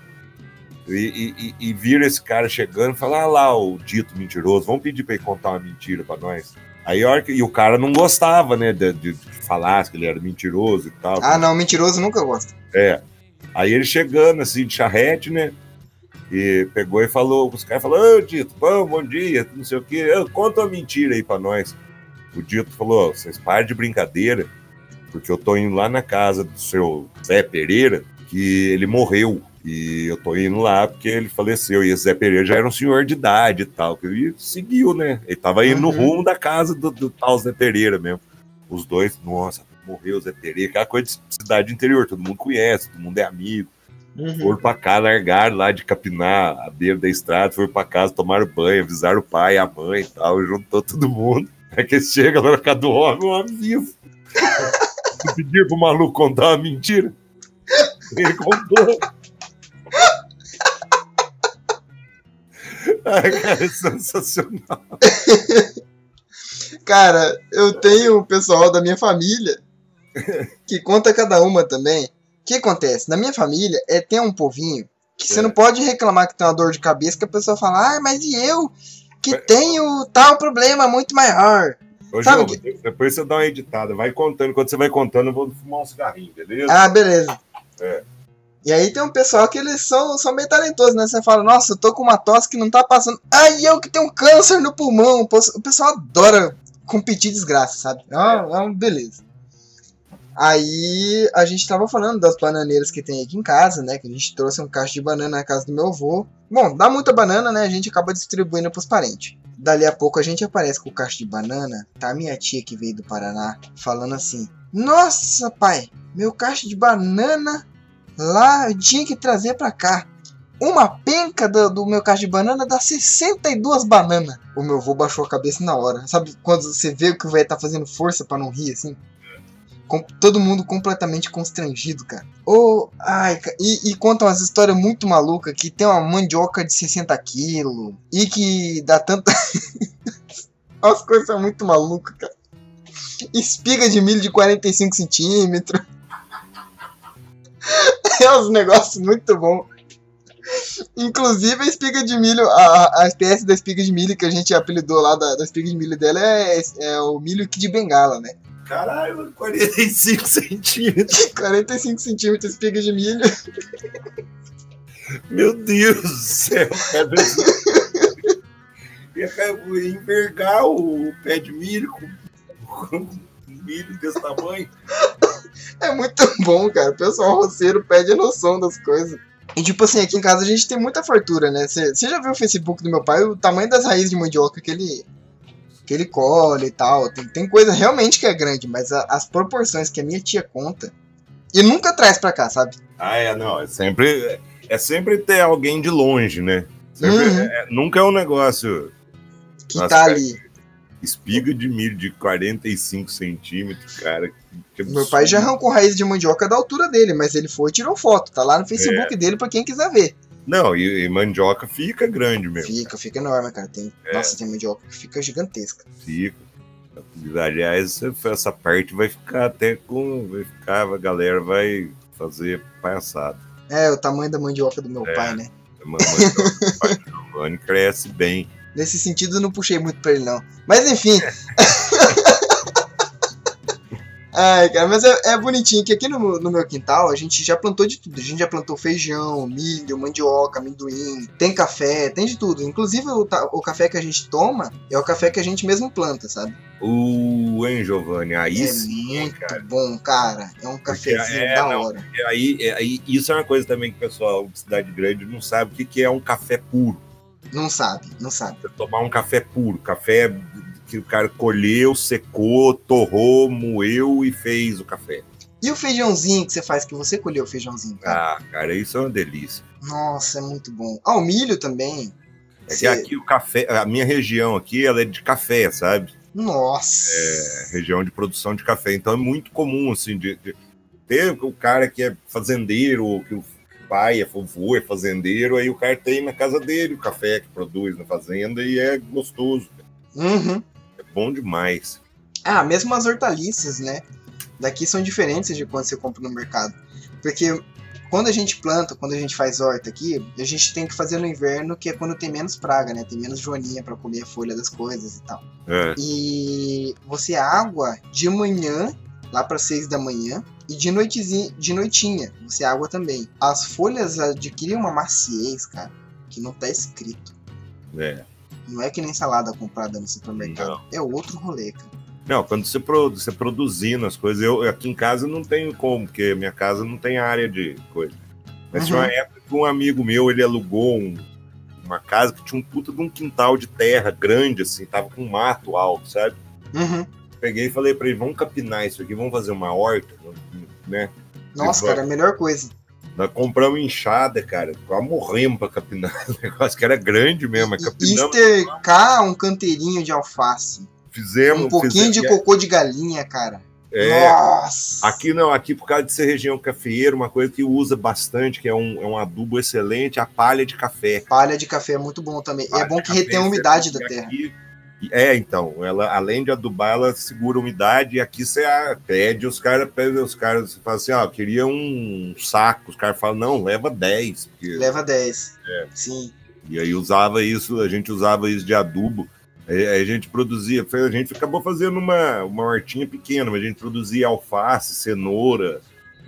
E, e, e vira esse cara chegando e fala: ah lá, o dito mentiroso, vamos pedir para ele contar uma mentira para nós. Aí, e o cara não gostava, né, de, de, falar que ele era mentiroso e tal. Ah, não, mentiroso nunca gosta. É. Aí ele chegando, assim, de charrete, né, e pegou e falou, os caras falaram, ô, Dito, bom, bom dia, não sei o quê, conta uma mentira aí para nós. O Dito falou, vocês parem de brincadeira, porque eu tô indo lá na casa do seu Zé Pereira, que ele morreu. E eu tô indo lá porque ele faleceu. E esse Zé Pereira já era um senhor de idade e tal. E seguiu, né? Ele tava indo uhum. no rumo da casa do, do tal Zé Pereira mesmo. Os dois, nossa, morreu o Zé Pereira, aquela coisa de cidade interior, todo mundo conhece, todo mundo é amigo. Uhum. Foram pra cá, largaram lá de capinar a beira da estrada, foram pra casa, tomaram banho, avisaram o pai, a mãe e tal, juntou todo mundo. É que chega lá na casa do homem, um aviso. Pedir pro maluco contar uma mentira. Ele contou. Ai, cara, é sensacional. cara, eu tenho o pessoal da minha família que conta cada uma também. O que acontece? Na minha família, é tem um povinho que é. você não pode reclamar que tem uma dor de cabeça que a pessoa fala, ah, mas e eu que tenho tal problema muito maior. Ô, Sabe João, que... depois você dá uma editada, vai contando. Quando você vai contando, eu vou fumar um cigarrinho, beleza? Ah, beleza. É. E aí tem um pessoal que eles são, são meio talentosos, né? Você fala, nossa, eu tô com uma tosse que não tá passando. Ai, eu que tenho câncer no pulmão. O pessoal adora competir desgraça, sabe? É uma, é uma beleza. Aí a gente tava falando das bananeiras que tem aqui em casa, né? Que a gente trouxe um caixa de banana na casa do meu avô. Bom, dá muita banana, né? A gente acaba distribuindo pros parentes. Dali a pouco a gente aparece com o caixa de banana. Tá minha tia que veio do Paraná falando assim: Nossa, pai, meu caixa de banana lá eu tinha que trazer para cá. uma penca do, do meu cacho de banana dá 62 bananas. O meu avô baixou a cabeça na hora. Sabe quando você vê que o velho tá fazendo força para não rir assim? Com, todo mundo completamente constrangido, cara. Oh, ai, e, e contam umas histórias muito malucas que tem uma mandioca de 60 quilos e que dá tanta. As coisas são muito malucas, cara. Espiga de milho de 45 centímetros. É uns negócios muito bons. Inclusive a espiga de milho, a, a espécie da espiga de milho que a gente apelidou lá da, da espiga de milho dela é, é o milho de bengala, né? Caralho, 45 centímetros. 45 centímetros de espiga de milho. Meu Deus do céu, cara. Ia envergar o pé de milho com, com milho desse tamanho. É muito bom, cara. O pessoal roceiro pede a noção das coisas. E tipo assim, aqui em casa a gente tem muita fartura, né? Você já viu o Facebook do meu pai, o tamanho das raízes de mandioca que ele, que ele colhe e tal. Tem, tem coisa realmente que é grande, mas a, as proporções que a minha tia conta. E nunca traz pra cá, sabe? Ah, é, não. É sempre, é sempre ter alguém de longe, né? Sempre, uhum. é, nunca é um negócio. Que Nossa, tá ali. Espiga de milho de 45 centímetros, cara. Meu pai já arrancou raiz de mandioca da altura dele, mas ele foi e tirou foto. Tá lá no Facebook é. dele pra quem quiser ver. Não, e, e, mandioca fica grande mesmo. Fica, fica enorme, cara. Tem, é. Nossa, tem mandioca que fica gigantesca. Fica. Aliás, essa parte vai ficar até com. Vai ficar, a galera vai fazer palhaçada. É, o tamanho da mandioca do meu é, pai, né? A mandioca do pai Giovanni cresce bem. Nesse sentido, eu não puxei muito pra ele, não. Mas enfim. Ai, cara, mas é, é, bonitinho que aqui no, no, meu quintal a gente já plantou de tudo. A gente já plantou feijão, milho, mandioca, amendoim, tem café, tem de tudo. Inclusive o, o café que a gente toma é o café que a gente mesmo planta, sabe? O hein, Giovanni, aí é sim, muito cara. bom, cara. É um cafezinho é, da não, hora. É, aí, é, aí, isso é uma coisa também que o pessoal de cidade grande não sabe o que, que é um café puro. Não sabe, não sabe. Você tomar um café puro, café que o cara colheu, secou, torrou, moeu e fez o café. E o feijãozinho que você faz, que você colheu o feijãozinho, cara? Ah, cara, isso é uma delícia. Nossa, é muito bom. Ah, o milho também. É você... que aqui o café, a minha região aqui, ela é de café, sabe? Nossa. É, região de produção de café. Então é muito comum, assim, de, de ter o cara que é fazendeiro, que o pai é vovô, é fazendeiro, aí o cara tem na casa dele o café que produz na fazenda e é gostoso. Uhum bom demais. Ah, mesmo as hortaliças, né? Daqui são diferentes de quando você compra no mercado. Porque quando a gente planta, quando a gente faz horta aqui, a gente tem que fazer no inverno, que é quando tem menos praga, né? Tem menos joaninha para comer a folha das coisas e tal. É. E você água de manhã, lá para seis da manhã, e de, noitezinha, de noitinha, você água também. As folhas adquirem uma maciez, cara, que não tá escrito. É. Não é que nem salada comprada no supermercado. Não. É outro rolê, cara. Não, quando você, produ você produzindo as coisas, eu aqui em casa não tenho como, porque minha casa não tem área de coisa. Mas uhum. tinha uma época que um amigo meu, ele alugou um, uma casa que tinha um puta de um quintal de terra grande, assim, tava com um mato alto, sabe? Uhum. Peguei e falei pra ele, vamos capinar isso aqui, vamos fazer uma horta, né? Nossa, cara, a melhor coisa. Nós compramos enxada, cara. Quase morremos pra capinar. O negócio que era grande mesmo. Capinamos. Estercar um canteirinho de alface. Fizemos. Um pouquinho fizemos, de cocô de galinha, cara. É, Nossa! Aqui não, aqui por causa de ser região cafeeira, uma coisa que usa bastante, que é um, é um adubo excelente, a palha de café. Palha de café é muito bom também. É bom que retém a umidade da terra. Aqui, é, então, ela além de adubar, ela segura a umidade e aqui você pede, os caras pedem, os caras falam assim, ó, queria um saco, os caras falam, não, leva 10. Porque... Leva 10. É. Sim. E aí usava isso, a gente usava isso de adubo. Aí a gente produzia, a gente acabou fazendo uma, uma hortinha pequena, mas a gente produzia alface, cenoura,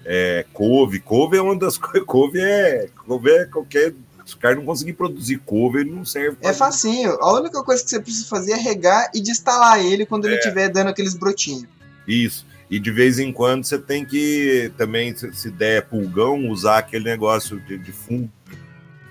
é, couve. Couve é uma das coisas. Couve é, couve é qualquer se o cara não conseguir produzir couve, ele não serve. É facinho. A única coisa que você precisa fazer é regar e destalar ele quando é. ele estiver dando aqueles brotinhos. Isso. E de vez em quando você tem que também, se der pulgão, usar aquele negócio de, de fumo.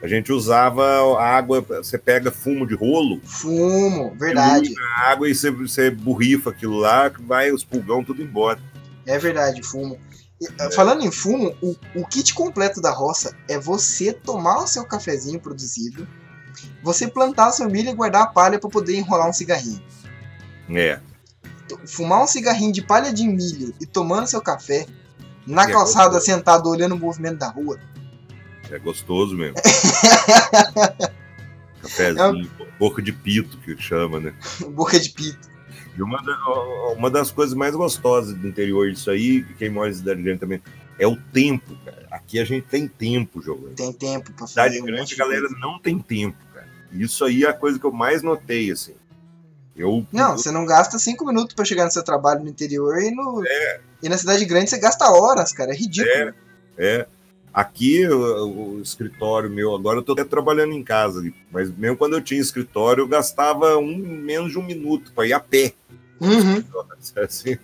A gente usava água, você pega fumo de rolo. Fumo, verdade. Água e você, você borrifa aquilo lá, que vai os pulgão tudo embora. É verdade, fumo. E, Falando em fumo, o, o kit completo da roça é você tomar o seu cafezinho produzido, você plantar o seu milho e guardar a palha para poder enrolar um cigarrinho. É. Fumar um cigarrinho de palha de milho e tomando seu café na É calçada, gostoso. sentado olhando o movimento da rua. É gostoso mesmo. Cafézinho, boca de pito que chama, né? Boca de pito. E uma, da- uma das coisas mais gostosas do interior disso aí, que quem mora em cidade grande também, é o tempo, cara. Aqui a gente tem tempo jogando. Tem tempo pra fazer. Cidade grande, de a galera não tem tempo, cara. Isso aí é a coisa que eu mais notei, assim. Eu, Não, você não gasta cinco minutos pra chegar no seu trabalho no interior e, no, É. e na cidade grande você gasta horas, cara. É ridículo. É. Aqui, o, o escritório meu, agora eu até trabalhando em casa, mas mesmo quando eu tinha escritório, eu gastava um, menos de um minuto para ir a pé. Uhum. Assim.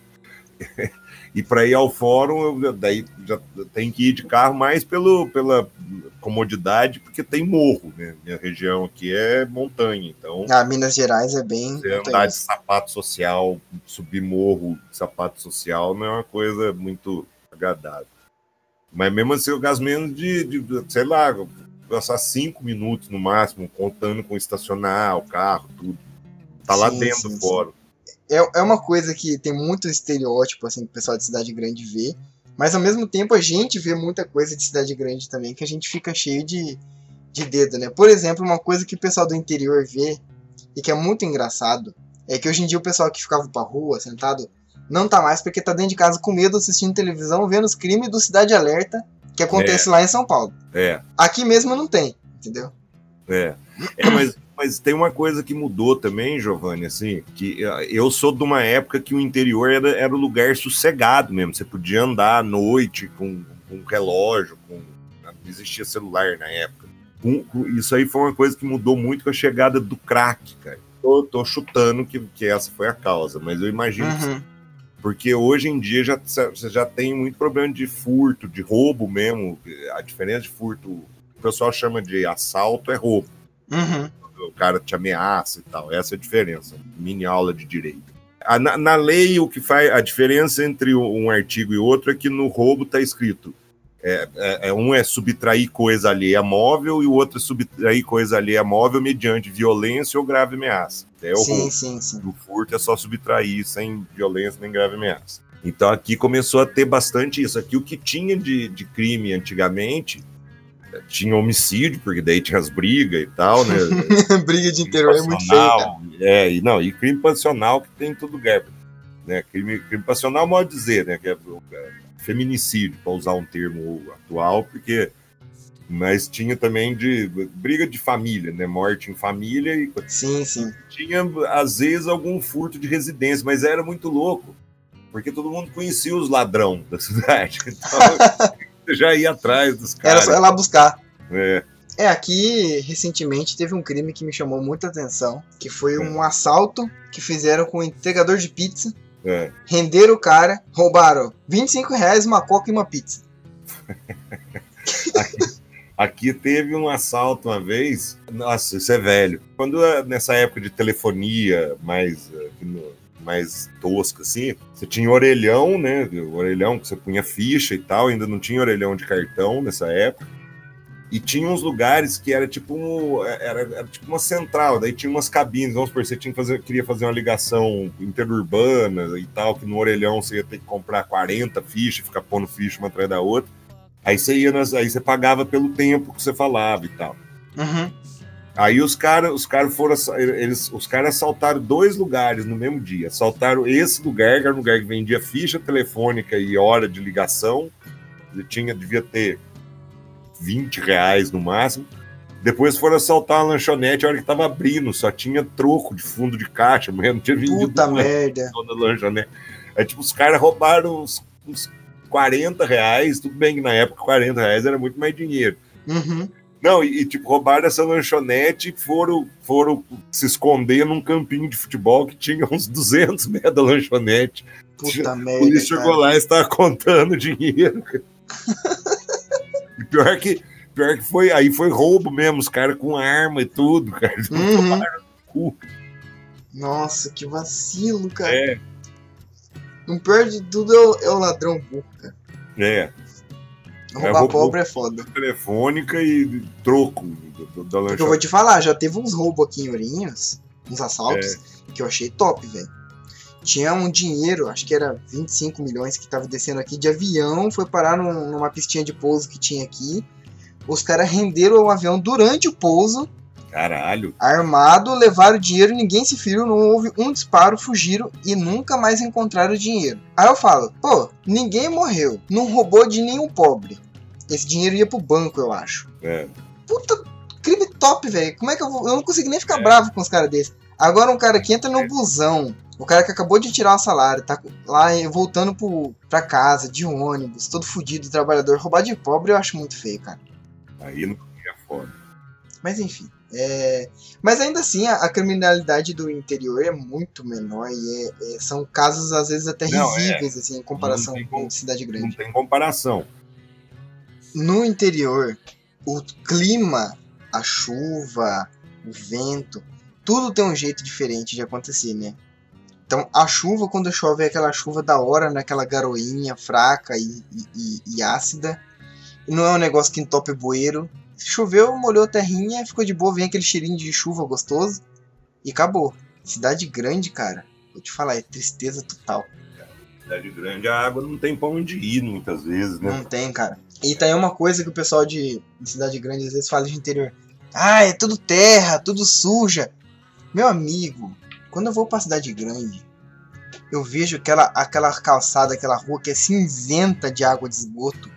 E para ir ao fórum, eu, daí já tem que ir de carro mais pelo, pela comodidade, porque tem morro, né? Minha região aqui é montanha, então Ah, Minas Gerais é bem. você andar de sapato social, subir morro de sapato social, não é uma coisa muito agradável. Mas mesmo assim, eu gasto menos de, de sei lá, gastar cinco minutos no máximo, contando com estacionar o carro, tudo. Tá lá Sim, dentro sim, do fórum. É, é uma coisa que tem muito estereótipo, assim, que o pessoal de cidade grande vê. Mas ao mesmo tempo a gente vê muita coisa de cidade grande também, que a gente fica cheio de, de dedo, né? Por exemplo, uma coisa que o pessoal do interior vê e que é muito engraçado é que hoje em dia o pessoal que ficava pra rua, sentado, não tá mais porque tá dentro de casa com medo, assistindo televisão, vendo os crimes do Cidade Alerta que acontece lá em São Paulo. É, Aqui mesmo não tem, entendeu? é. É, mas, mas tem uma coisa que mudou também, Giovanni, assim, que eh, eu sou de uma época que o interior era, era o lugar sossegado mesmo. Você podia andar à noite com, com relógio, com. Não existia celular na época. Com- com- isso aí foi uma coisa que mudou muito com a chegada do crack, cara. Eu tô chutando que, que essa foi a causa, mas eu imagino que Uhum. Porque hoje em dia já, você já tem muito problema de furto, de roubo mesmo. A diferença de furto, o pessoal chama de assalto, é roubo. Uhum. O cara te ameaça e tal. Essa é a diferença. Mini aula de direito. A- na, na lei, o que faz a diferença entre um artigo e outro é que no roubo está escrito. É, é- é- um é subtrair coisa alheia móvel e o outro é subtrair coisa alheia móvel mediante violência ou grave ameaça. É o Sim, sim, sim. O furto é só subtrair sem violência nem grave ameaça. Então aqui começou a ter bastante isso. Aqui o que tinha de, de crime antigamente eh, tinha homicídio, porque daí tinha as brigas e tal, né? Briga de interior é muito feio, É, e não, e crime passional que tem em todo lugar. Né? Crime, crime passional, modo dizer, né? Que é, é, feminicídio, para usar um termo atual, porque. Mas tinha também de briga de família, né? Morte em família e Sim, sim. tinha, às vezes, algum furto de residência, mas era muito louco, porque todo mundo conhecia os ladrão da cidade. Então, já ia atrás dos Era caras. só ir lá buscar. É, É, aqui recentemente teve um crime que me chamou muita atenção, que foi É. um assalto que fizeram com um entregador de pizza, é. renderam o cara, roubaram 25 reais, uma coca e uma pizza. Aqui teve um assalto uma vez. Nossa, isso é velho. Quando eh, nessa época de telefonia mais, no- mais tosca, assim, você tinha orelhão, né? Orelhão que você punha ficha e tal, ainda não tinha orelhão de cartão nessa época. E tinha uns lugares que era tipo, um- era, era tipo uma central, daí tinha umas cabines, vamos supor, você tinha que fazer, queria fazer uma ligação interurbana e tal, que no orelhão você ia ter que comprar 40 fichas, ficar pondo ficha uma atrás da outra. Aí você ia nas, aí você pagava pelo tempo que você falava e tal. Uhum. Aí os caras, os caras foram, eles, os caras assaltaram dois lugares no mesmo dia. Assaltaram esse lugar, que era um lugar que vendia ficha telefônica e hora de ligação. Ele tinha, devia ter 20 reais no máximo. Depois foram assaltar uma lanchonete, a hora que tava abrindo, só tinha troco de fundo de caixa, mas não tinha vendido Puta merda. da lanchonete. Aí, tipo, os caras roubaram uns, uns 40 reais, tudo bem que na época 40 reais era muito mais dinheiro. Uhum. Não, e, e, tipo, roubaram essa lanchonete e foram, foram se esconder num campinho de futebol que tinha uns 200 metros da lanchonete. Puta merda. polícia chegou lá e estava contando dinheiro. e pior que, pior que foi, aí foi roubo mesmo, os caras com arma e tudo, cara. Uhum. Nossa, que vacilo, cara. É, O pior de tudo é o, é o ladrão burro, cara. É. Roubar roubou. pobre é foda. Telefônica e troco do- da Porque eu vou lanchonete. te falar, já teve uns roubos aqui em Ourinhos, uns assaltos, É. que eu achei top, velho. Tinha um dinheiro, acho que era 25 milhões que tava descendo aqui de avião, foi parar num- numa pistinha de pouso que tinha aqui. Os caras renderam o avião durante o pouso, Caralho. armado, levaram o dinheiro, ninguém se feriu, não houve um disparo, fugiram e nunca mais encontraram o dinheiro. Aí eu falo, pô, ninguém morreu, não roubou de nenhum pobre. Esse dinheiro ia pro banco, eu acho. É. Puta, crime top, velho. Como é que eu vou. Eu não consigo nem ficar É. bravo com os caras desses. Agora um cara que entra no busão. O cara que acabou de tirar o salário, tá lá voltando pro, pra casa, de ônibus, todo fudido, trabalhador, roubar de pobre, eu acho muito feio, cara. Aí não é foda. Mas enfim. É, Mas ainda assim, a, a criminalidade do interior é muito menor e é- é- são casos, às vezes, até Não, é. risíveis, assim, em comparação Não com como- cidade Não grande. tem comparação. No interior, o clima, a chuva, o vento, tudo tem um jeito diferente de acontecer, né? Então, a chuva, quando chove, é aquela chuva da hora, naquela garoinha fraca e, e- e- e ácida. E não é um negócio que entope bueiro. Choveu, molhou a terrinha, ficou de boa, vem aquele cheirinho de chuva gostoso e acabou. Cidade grande, cara, vou te falar, é tristeza total. Cidade grande, a água não tem pra onde ir muitas vezes, né? Não tem, cara. E tá aí uma coisa que o pessoal de, de cidade grande às vezes fala de interior. Ah, é tudo terra, tudo suja. Meu amigo, quando eu vou pra cidade grande, eu vejo aquela, aquela calçada, aquela rua que é cinzenta de água de esgoto.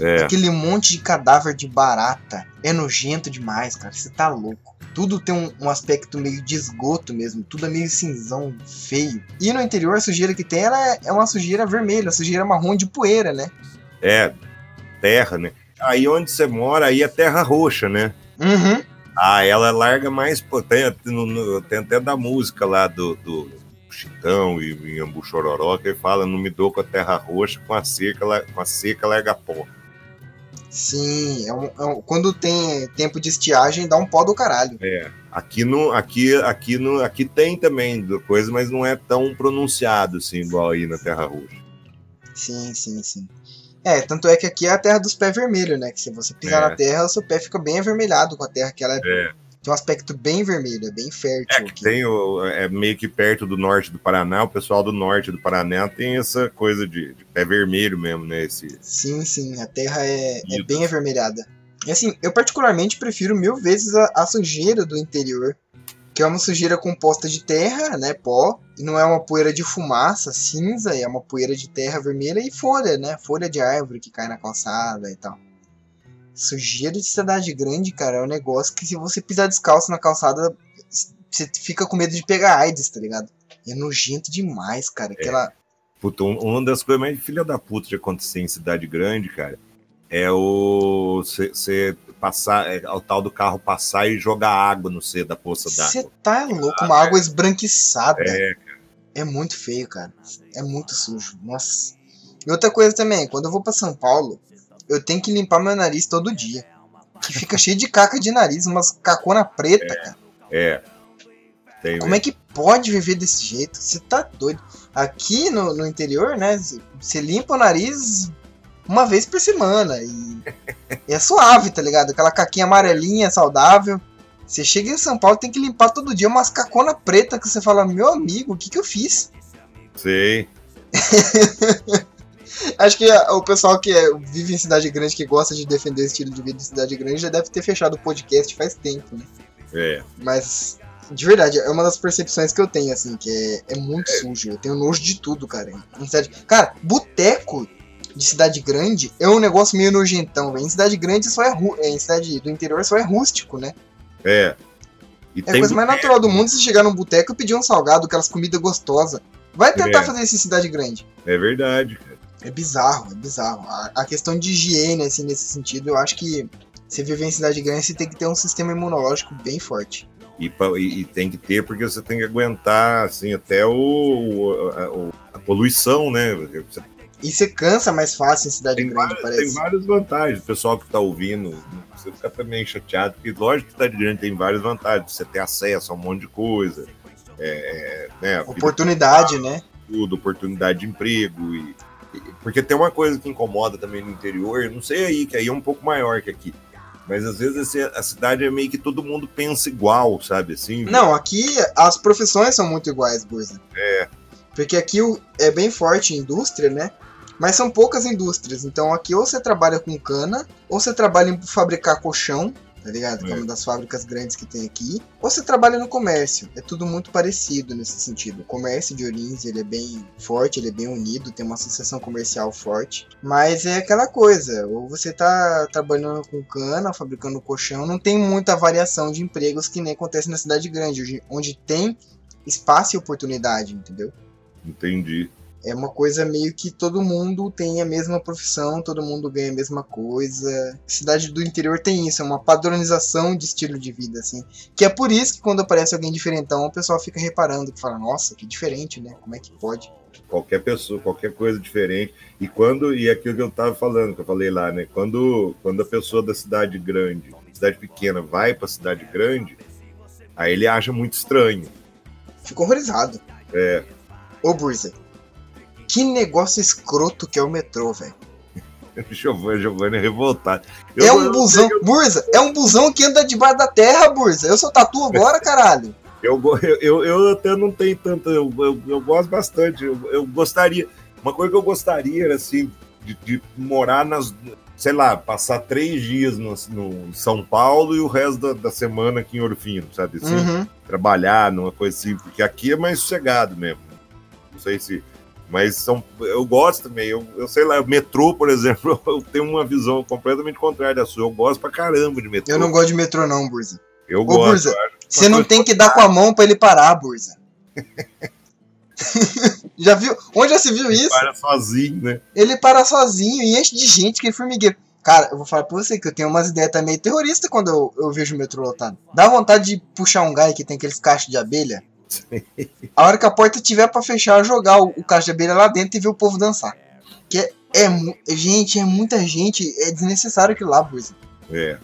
É. Aquele monte de cadáver de barata. É nojento demais, cara. Você tá louco. Tudo tem um, um aspecto meio de esgoto mesmo. Tudo é meio cinzão, feio. E no interior, a sujeira que tem ela é, é uma sujeira vermelha, sujeira marrom de poeira, né? É, terra, né? Aí onde você mora, aí é terra roxa, né? Uhum. Ah, ela larga mais. pô, Tem, até da música lá do, do Chitão e Inhambu Chororó que ele fala: não me dou com a terra roxa, com a seca, com a seca larga pó. Sim, é um- é um- quando tem tempo de estiagem, dá um pó do caralho. É. Aqui, no, aqui, aqui, no, aqui tem também coisa, mas não é tão pronunciado assim, igual aí na Terra Roxa. Sim, sim, sim. É, tanto é que aqui é a terra dos pés vermelhos, né? Que se você pisar É. na terra, o seu pé fica bem avermelhado com a terra, que ela é- É. tem um aspecto bem vermelho, é bem fértil É, aqui. tem o, é meio que perto do norte do Paraná, o pessoal do norte do Paraná tem essa coisa de, de pé vermelho mesmo, né? Esse, Sim, sim, a terra é, é bem avermelhada. E assim, eu particularmente prefiro mil vezes a, a sujeira do interior, que é uma sujeira composta de terra, né, pó, e não é uma poeira de fumaça cinza, é uma poeira de terra vermelha e folha, né, folha de árvore que cai na calçada e tal. Sujeira de cidade grande, cara, é um negócio que se você pisar descalço na calçada, você fica com medo de pegar AIDS, tá ligado? É nojento demais, cara, aquela... Puta, um- uma das coisas mais filha da puta de acontecer em cidade grande, cara, é o você passar, é, o tal do carro passar e jogar água no C da poça Você d'água. tá louco, uma água esbranquiçada. É, É muito feio, cara. É muito sujo. Nossa. E outra coisa também, quando eu vou pra São Paulo, eu tenho que limpar meu nariz todo dia. Que fica cheio de caca de nariz, umas cacona preta, cara. é. Tem Como é que pode viver desse jeito? Você tá doido. Aqui no, no interior, né? Você limpa o nariz uma vez por semana. E é suave, tá ligado? Aquela caquinha amarelinha, saudável. Você chega em São Paulo tem que limpar todo dia umas cacona preta que você fala, meu amigo, o que que eu fiz? Sei. Acho que a- o pessoal que é- vive em cidade grande, que gosta de defender esse estilo de vida de cidade grande, já deve ter fechado o podcast faz tempo, né? É. Mas, de verdade, é uma das percepções que eu tenho, assim, que é, é muito sujo. Eu tenho nojo de tudo, cara. Em cidade... Cara, boteco de cidade grande é um negócio meio nojentão, velho. Em cidade grande só é, ru... é, em cidade do interior só é rústico, né? É. E É a coisa mais natural do mundo você chegar num boteco e pedir um salgado, aquelas comidas gostosas. Vai tentar É. fazer isso em cidade grande. É verdade. É bizarro, é bizarro. A, a questão de higiene, assim, nesse sentido, eu acho que você viver em cidade grande, você tem que ter um sistema imunológico bem forte. E, e- tem que ter, porque você tem que aguentar, assim, até o, o- a, a poluição, né? Você E você cansa mais fácil em cidade tem, grande, várias, tem parece. várias vantagens. O pessoal que tá ouvindo, não precisa ficar também chateado, porque lógico que cidade grande tem várias vantagens. Você tem acesso a um monte de coisa. É, é, né, Oportunidade, né? tudo, oportunidade de emprego e Porque tem uma coisa que incomoda também no interior, não sei aí, que aí é um pouco maior que aqui. Mas às vezes a cidade é meio que todo mundo pensa igual, sabe? Assim, Não, aqui as profissões são muito iguais, Burza. É. Porque aqui é bem forte a indústria, né? Mas são poucas indústrias. Então aqui ou você trabalha com cana, ou você trabalha em fabricar colchão, tá ligado? Que é É. uma das fábricas grandes que tem aqui. Ou você trabalha no comércio. É tudo muito parecido nesse sentido. O comércio de Orins, ele é bem forte, ele é bem unido, tem uma associação comercial forte. Mas é aquela coisa, ou você tá trabalhando com cana, fabricando colchão, não tem muita variação de empregos que nem acontece na cidade grande, onde tem espaço e oportunidade, entendeu? entendi. É uma coisa meio que todo mundo tem a mesma profissão, todo mundo ganha a mesma coisa. Cidade do interior tem isso, é uma padronização de estilo de vida, assim. Que é por isso que quando aparece alguém diferentão, o pessoal fica reparando, que fala, nossa, que diferente, né? Como é que pode? Qualquer pessoa, qualquer coisa diferente. E quando, e aquilo que eu tava falando, que eu falei lá, né? Quando, quando a pessoa da cidade grande, cidade pequena, vai pra cidade grande, aí ele acha muito estranho. Fico horrorizado. É, Ô, Burza, que negócio escroto que é o metrô, velho. Giovanni, Giovanni é revoltado. É Eu- um busão, Burza, é um busão que anda debaixo da terra, Burza. Eu sou tatu agora, caralho. Eu, eu, eu, eu até não tenho tanta. Eu, eu, eu gosto bastante. Eu, eu gostaria. Uma coisa que eu gostaria era assim, de, de morar nas. Sei lá, passar três dias no, no São Paulo e o resto da, da semana aqui em Orofino, sabe? Assim, Uhum. Trabalhar numa coisa assim, porque aqui é mais sossegado mesmo. Não sei se. Mas são, eu gosto também. Eu, eu sei lá, o metrô, por exemplo, eu tenho uma visão completamente contrária da sua. Eu gosto pra caramba de metrô. Eu não gosto de metrô, não, Burza. Eu Ô, gosto. Burza, Você não tem que dar com a mão pra ele parar, Burza. já viu? Onde já se viu isso? para sozinho, né? Ele para sozinho e enche de gente, que é formigueiro. Cara, eu vou falar pra você que eu tenho umas ideias também terroristas quando eu, eu vejo o metrô lotado. Dá vontade de puxar um gai que tem aqueles cachos de abelha. A hora que a porta tiver pra fechar, jogar o, o cacho de abelha lá dentro e ver o povo dançar. Que é, é gente, é muita gente, é desnecessário aquilo lá, Burza. É.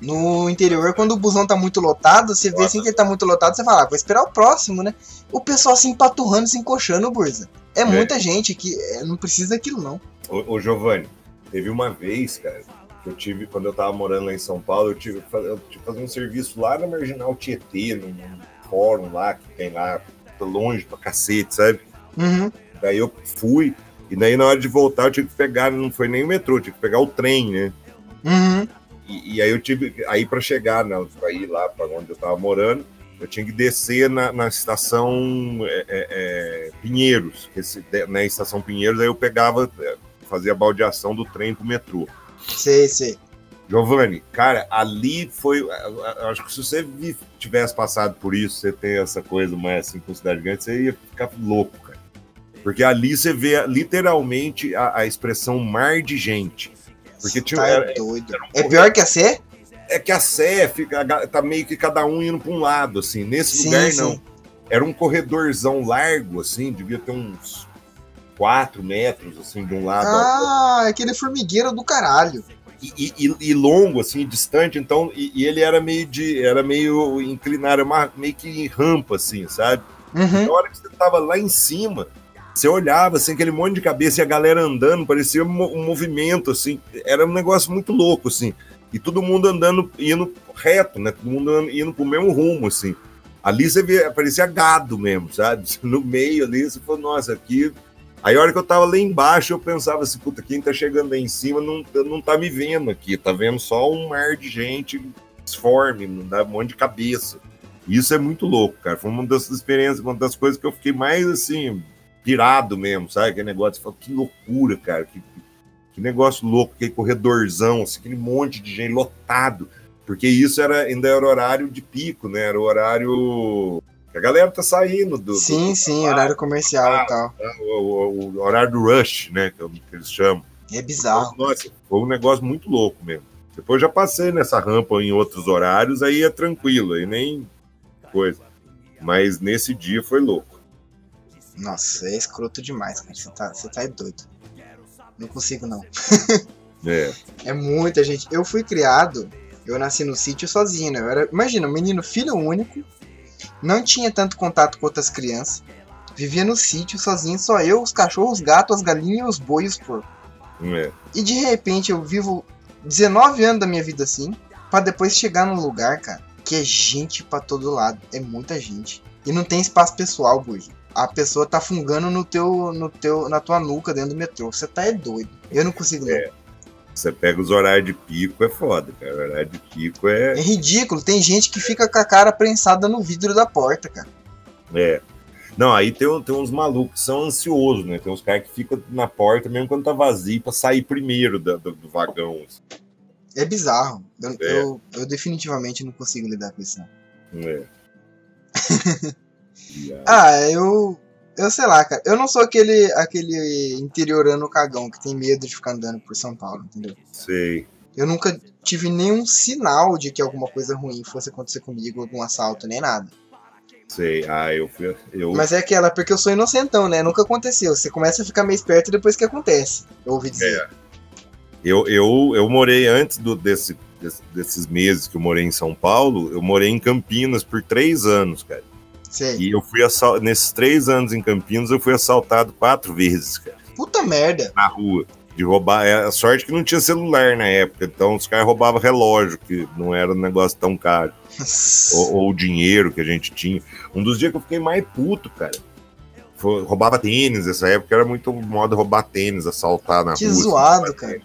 No interior, quando o busão tá muito lotado, você vê Nossa. assim que ele tá muito lotado, você fala, ah, vou esperar o próximo, né? O pessoal se empaturrando, se encoxando, Burza. É, muita gente que é, não precisa daquilo, não. Ô, ô, Giovanni, teve uma vez, cara, que eu tive, quando eu tava morando lá em São Paulo, eu tive, que fazer- eu tive que fazer um serviço lá na Marginal Tietê, num fórum lá, que tem lá, longe pra cacete, sabe? Uhum. Daí eu fui, e daí na hora de voltar eu tive que pegar, não foi nem o metrô, eu tive que pegar o trem, né? Uhum. E, e aí eu tive, aí para chegar, né, pra ir lá para onde eu tava morando, eu tinha que descer na, na estação é, é, é, Pinheiros, esse, na estação Pinheiros, aí eu pegava, é, fazia a baldeação do trem pro metrô. Sei, sei. Giovanni, cara, ali foi. Acho que se você tivesse passado por isso, você ter essa coisa mais assim com cidade grande, você ia ficar louco, cara. Porque ali você vê literalmente a, a expressão mar de gente. Porque tinha, tá era- doido. É pior que a C? é que a Sé fica, tá meio que cada um indo para um lado, assim. Nesse Sim, lugar, sim. não. Era um corredorzão largo, assim, devia ter uns 4 metros, assim, de um lado. Ah, aquele formigueiro do caralho. E, e- e- longo, assim, distante, então, e, e ele era meio de. Era meio inclinado, era uma- meio que rampa, assim, sabe? Uhum. Na hora que você tava lá em cima, você olhava, assim, aquele monte de cabeça e a galera andando, parecia um, um movimento, assim. Era um negócio muito louco, assim. E todo mundo andando, indo reto, né? Todo mundo andando- indo pro mesmo rumo, assim. Ali você vê, parecia gado mesmo, sabe? No meio ali, você falou, nossa, aqui. Aí a hora que eu tava lá embaixo, eu pensava assim, puta, quem tá chegando lá em cima não, não tá me vendo aqui, tá vendo só um mar de gente disforme, não dá um monte de cabeça. Isso é muito louco, cara. Foi uma das experiências, uma das coisas que eu fiquei mais assim, pirado mesmo, sabe? Aquele negócio, fala, que loucura, cara. Que, que negócio louco, aquele corredorzão, assim, aquele monte de gente lotado. Porque isso era, ainda era horário de pico, né? Era o horário a galera tá saindo do. Sim, do sim, horário comercial e tal. né? o, o- o horário do rush, né? Que, é que eles chamam. É bizarro. Nossa, foi um negócio muito louco mesmo. Depois já passei nessa rampa em outros horários, aí é tranquilo, aí nem coisa. Mas nesse dia foi louco. Nossa, é escroto demais, cara. Você tá, você tá doido. Não consigo, não. É, É muita gente. Eu fui criado, eu nasci no sítio sozinho, né? Eu era, imagina, um menino filho único, não tinha tanto contato com outras crianças. Vivia no sítio sozinho, só eu, os cachorros, os gatos, as galinhas, os bois e os porcos. É. E de repente eu vivo 19 anos da minha vida assim, pra depois chegar num lugar, cara, que é gente pra todo lado. É muita gente. E não tem espaço pessoal, Burgi. A pessoa tá fungando no teu, no teu, na tua nuca dentro do metrô. Você tá é doido. Eu não consigo, não. Você pega os horários de pico, é foda, cara. O horário de pico é. É ridículo. Tem gente que fica com a cara prensada no vidro da porta, cara. É. Não, aí tem, tem uns malucos que são ansiosos, né? Tem uns caras que ficam na porta mesmo quando tá vazio pra sair primeiro da- do, do vagão. assim. É bizarro. Eu, É. eu, eu definitivamente não consigo lidar com isso. Não. É. Ah, eu. Eu sei lá, cara. Eu não sou aquele, aquele interiorano cagão que tem medo de ficar andando por São Paulo, entendeu? sei. Eu nunca tive nenhum sinal de que alguma coisa ruim fosse acontecer comigo, algum assalto, nem nada. Sei. Ah, eu fui. Eu, Mas é aquela, porque eu sou inocentão, né? Nunca aconteceu. Você começa a ficar meio esperto depois que acontece. Eu ouvi dizer. É. Eu, eu, eu morei antes do, desse, desse- desses meses que eu morei em São Paulo, eu morei em Campinas por três anos, cara. Sei. E eu fui assal... nesses três anos em Campinas, eu fui assaltado quatro vezes, cara, Puta merda. na rua. De roubar. É a sorte que não tinha celular na época, então os caras roubavam relógio, que não era um negócio tão caro. Ou, ou o dinheiro que a gente tinha. Um dos dias que eu fiquei mais puto, cara. Roubava tênis, essa época era muito moda roubar tênis, assaltar na Que rua. assim, zoado, cara.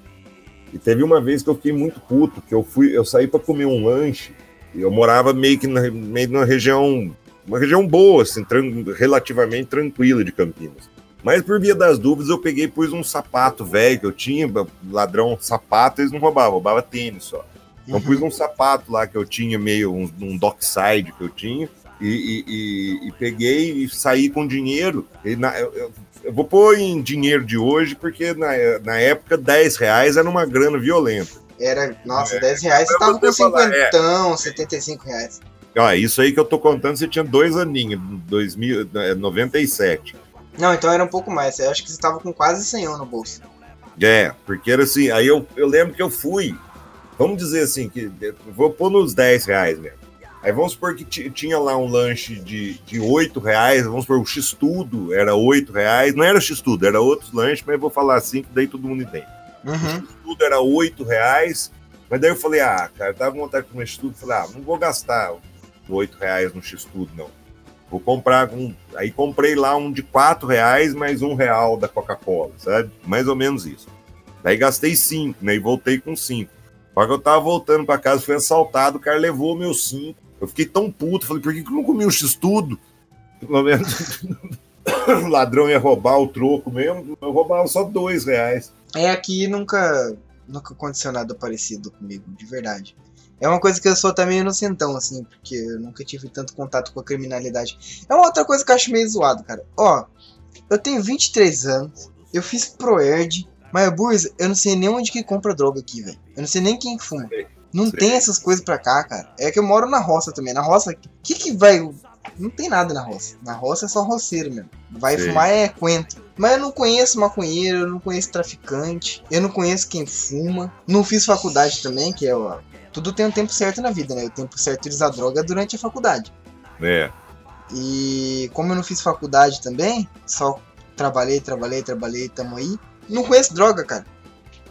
E teve uma vez que eu fiquei muito puto, que eu fui, eu saí para comer um lanche, e eu morava meio que na, meio numa região, uma região boa, assim, tran- relativamente tranquila de Campinas. Mas por via das dúvidas, eu peguei e pus um sapato velho que eu tinha, ladrão sapato, eles não roubavam, roubava tênis só. Então Uhum. pus um sapato lá que eu tinha, meio um, um dockside que eu tinha, e, e- e- e peguei e saí com dinheiro. E na- eu, eu- eu vou pôr em dinheiro de hoje, porque na, na época 10 reais era uma grana violenta. Era, nossa, É. 10 reais, você tava com você falar, é. cinquentão, 75 reais. Ó, isso aí que eu tô contando, você tinha dois aninhos, 2000, é, 97. Não, então era um pouco mais. Eu acho que você tava com quase 100 no bolso. É, porque era assim, aí eu, eu lembro que eu fui, vamos dizer assim, que vou pôr nos 10 reais mesmo. Aí vamos supor que ti- tinha lá um lanche de, de 8 reais, vamos supor, o X-Tudo era 8 reais, não era X-Tudo, era outros lanches, mas eu vou falar assim, que daí todo mundo entende. Uhum. Tudo era 8 reais, mas daí eu falei, ah, cara, tava com vontade de comer X-Tudo, falei, ah, não vou gastar 8 reais no X-Tudo, não. Vou comprar um. Aí comprei lá um de 4 reais mais um real da Coca-Cola, sabe? Mais ou menos isso. Daí gastei 5, né? E voltei com 5. Só que eu tava voltando pra casa, fui assaltado, o cara levou meus 5. Eu fiquei tão puto, falei, por que, que eu não comi o X-Tudo? Pelo menos o ladrão ia roubar o troco mesmo, eu roubava só 2 reais. É aqui nunca, nunca aconteceu nada parecido comigo, de verdade. É uma coisa que eu sou também inocentão, assim, porque eu nunca tive tanto contato com a criminalidade. É uma outra coisa que eu acho meio zoado, cara. Ó, eu tenho 23 anos, eu fiz Proerd, mas, Burza, eu não sei nem onde que compra droga aqui, velho. Eu não sei nem quem que fuma. Não Sei. tem essas coisas pra cá, cara. É que eu moro na roça também. Na roça, o que que vai... Não tem nada na roça. Na roça é só roceiro mesmo. Vai Sei. fumar é coentro. Mas eu não conheço maconheiro, eu não conheço traficante, eu não conheço quem fuma. Não fiz faculdade também, que é ó, tudo tem um tempo certo na vida, né? O tempo certo de usar droga é durante a faculdade. É, E como eu não fiz faculdade também, só trabalhei, trabalhei, trabalhei, tamo aí. Não conheço droga, cara.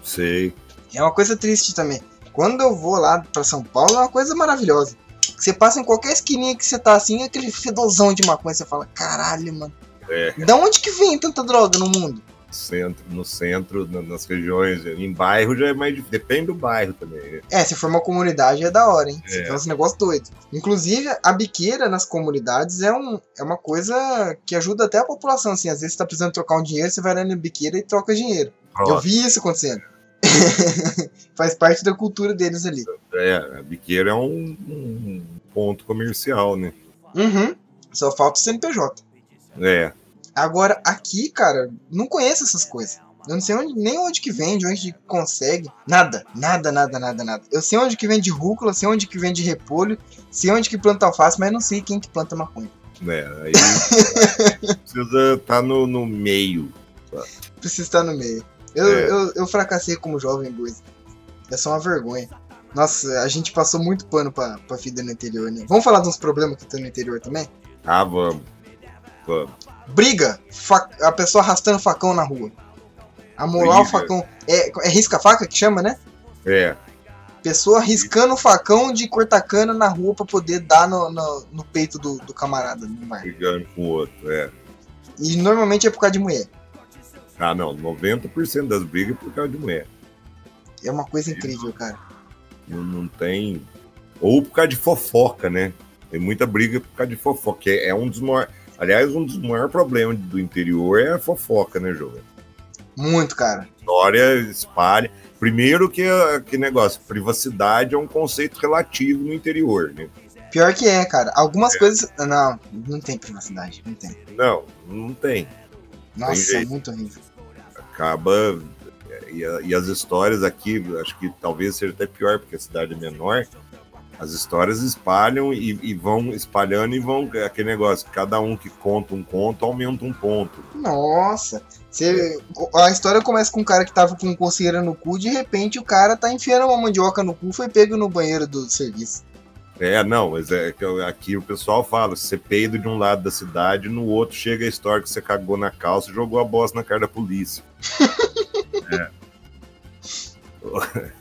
sei. É uma coisa triste também. Quando eu vou lá pra São Paulo, é uma coisa maravilhosa. Você passa em qualquer esquininha que você tá assim, aquele fedozão de maconha, você fala, caralho, mano. É. Da onde que vem tanta droga no mundo? Centro, no centro, na- nas regiões, em bairro já é mais difícil. Depende do bairro também. né? É, se for uma comunidade é da hora, hein? Você É. tem uns negócios doidos. Inclusive, a biqueira nas comunidades é, um, é uma coisa que ajuda até a população, assim. Às vezes você tá precisando trocar um dinheiro, você vai lá na biqueira e troca dinheiro. Eu Pronto. vi isso acontecendo. Faz parte da cultura deles ali. É, a biqueira é um, um ponto comercial, né? Uhum. Só falta o CNPJ. É, Agora, aqui, cara, não conheço essas coisas. Eu não sei onde, nem onde que vende, onde que consegue. Nada, nada, nada, nada, nada. Eu sei onde que vende rúcula, sei onde que vende repolho, sei onde que planta alface, mas não sei quem que planta maconha. né? Aí precisa estar no, no meio. Precisa estar no meio. Eu, É. eu, eu fracassei como jovem Boise. É só uma vergonha. Nossa, a gente passou muito pano pra, pra vida no interior, né? Vamos falar de uns problemas que tem no interior também? Ah, vamos. Vamos. Briga, a pessoa arrastando facão na rua. Amolar o facão. É, é risca-faca que chama, né? É, Pessoa riscando o facão de cortar-cana na rua pra poder dar no, no, no peito do, do camarada brigando com o outro, é. E normalmente é por causa de mulher. Ah, não, 90% das brigas é por causa de mulher. É uma coisa incrível, cara. Não, não tem. Ou por causa de fofoca, né? Tem muita briga por causa de fofoca, que é um dos maiores. Aliás, um dos maiores problemas do interior é a fofoca, né, João? Muito, cara. História espalha. Primeiro que, que negócio, privacidade é um conceito relativo no interior, né? Pior que é, cara. Algumas coisas. Não, não tem privacidade. Não tem. Não, não tem. Nossa, jeito. muito horrível. Acaba. E, e as histórias aqui, acho que talvez seja até pior, porque a cidade é menor. As histórias espalham e, e vão espalhando e vão. Aquele negócio, cada um que conta um conto aumenta um ponto. Nossa. Você, a história começa com um cara que tava com coceira no cu, de repente o cara tá enfiando uma mandioca no cu, foi pego no banheiro do serviço. É, não, mas é que aqui o pessoal fala: você peido de um lado da cidade, no outro chega a história que você cagou na calça e jogou a bosta na cara da polícia.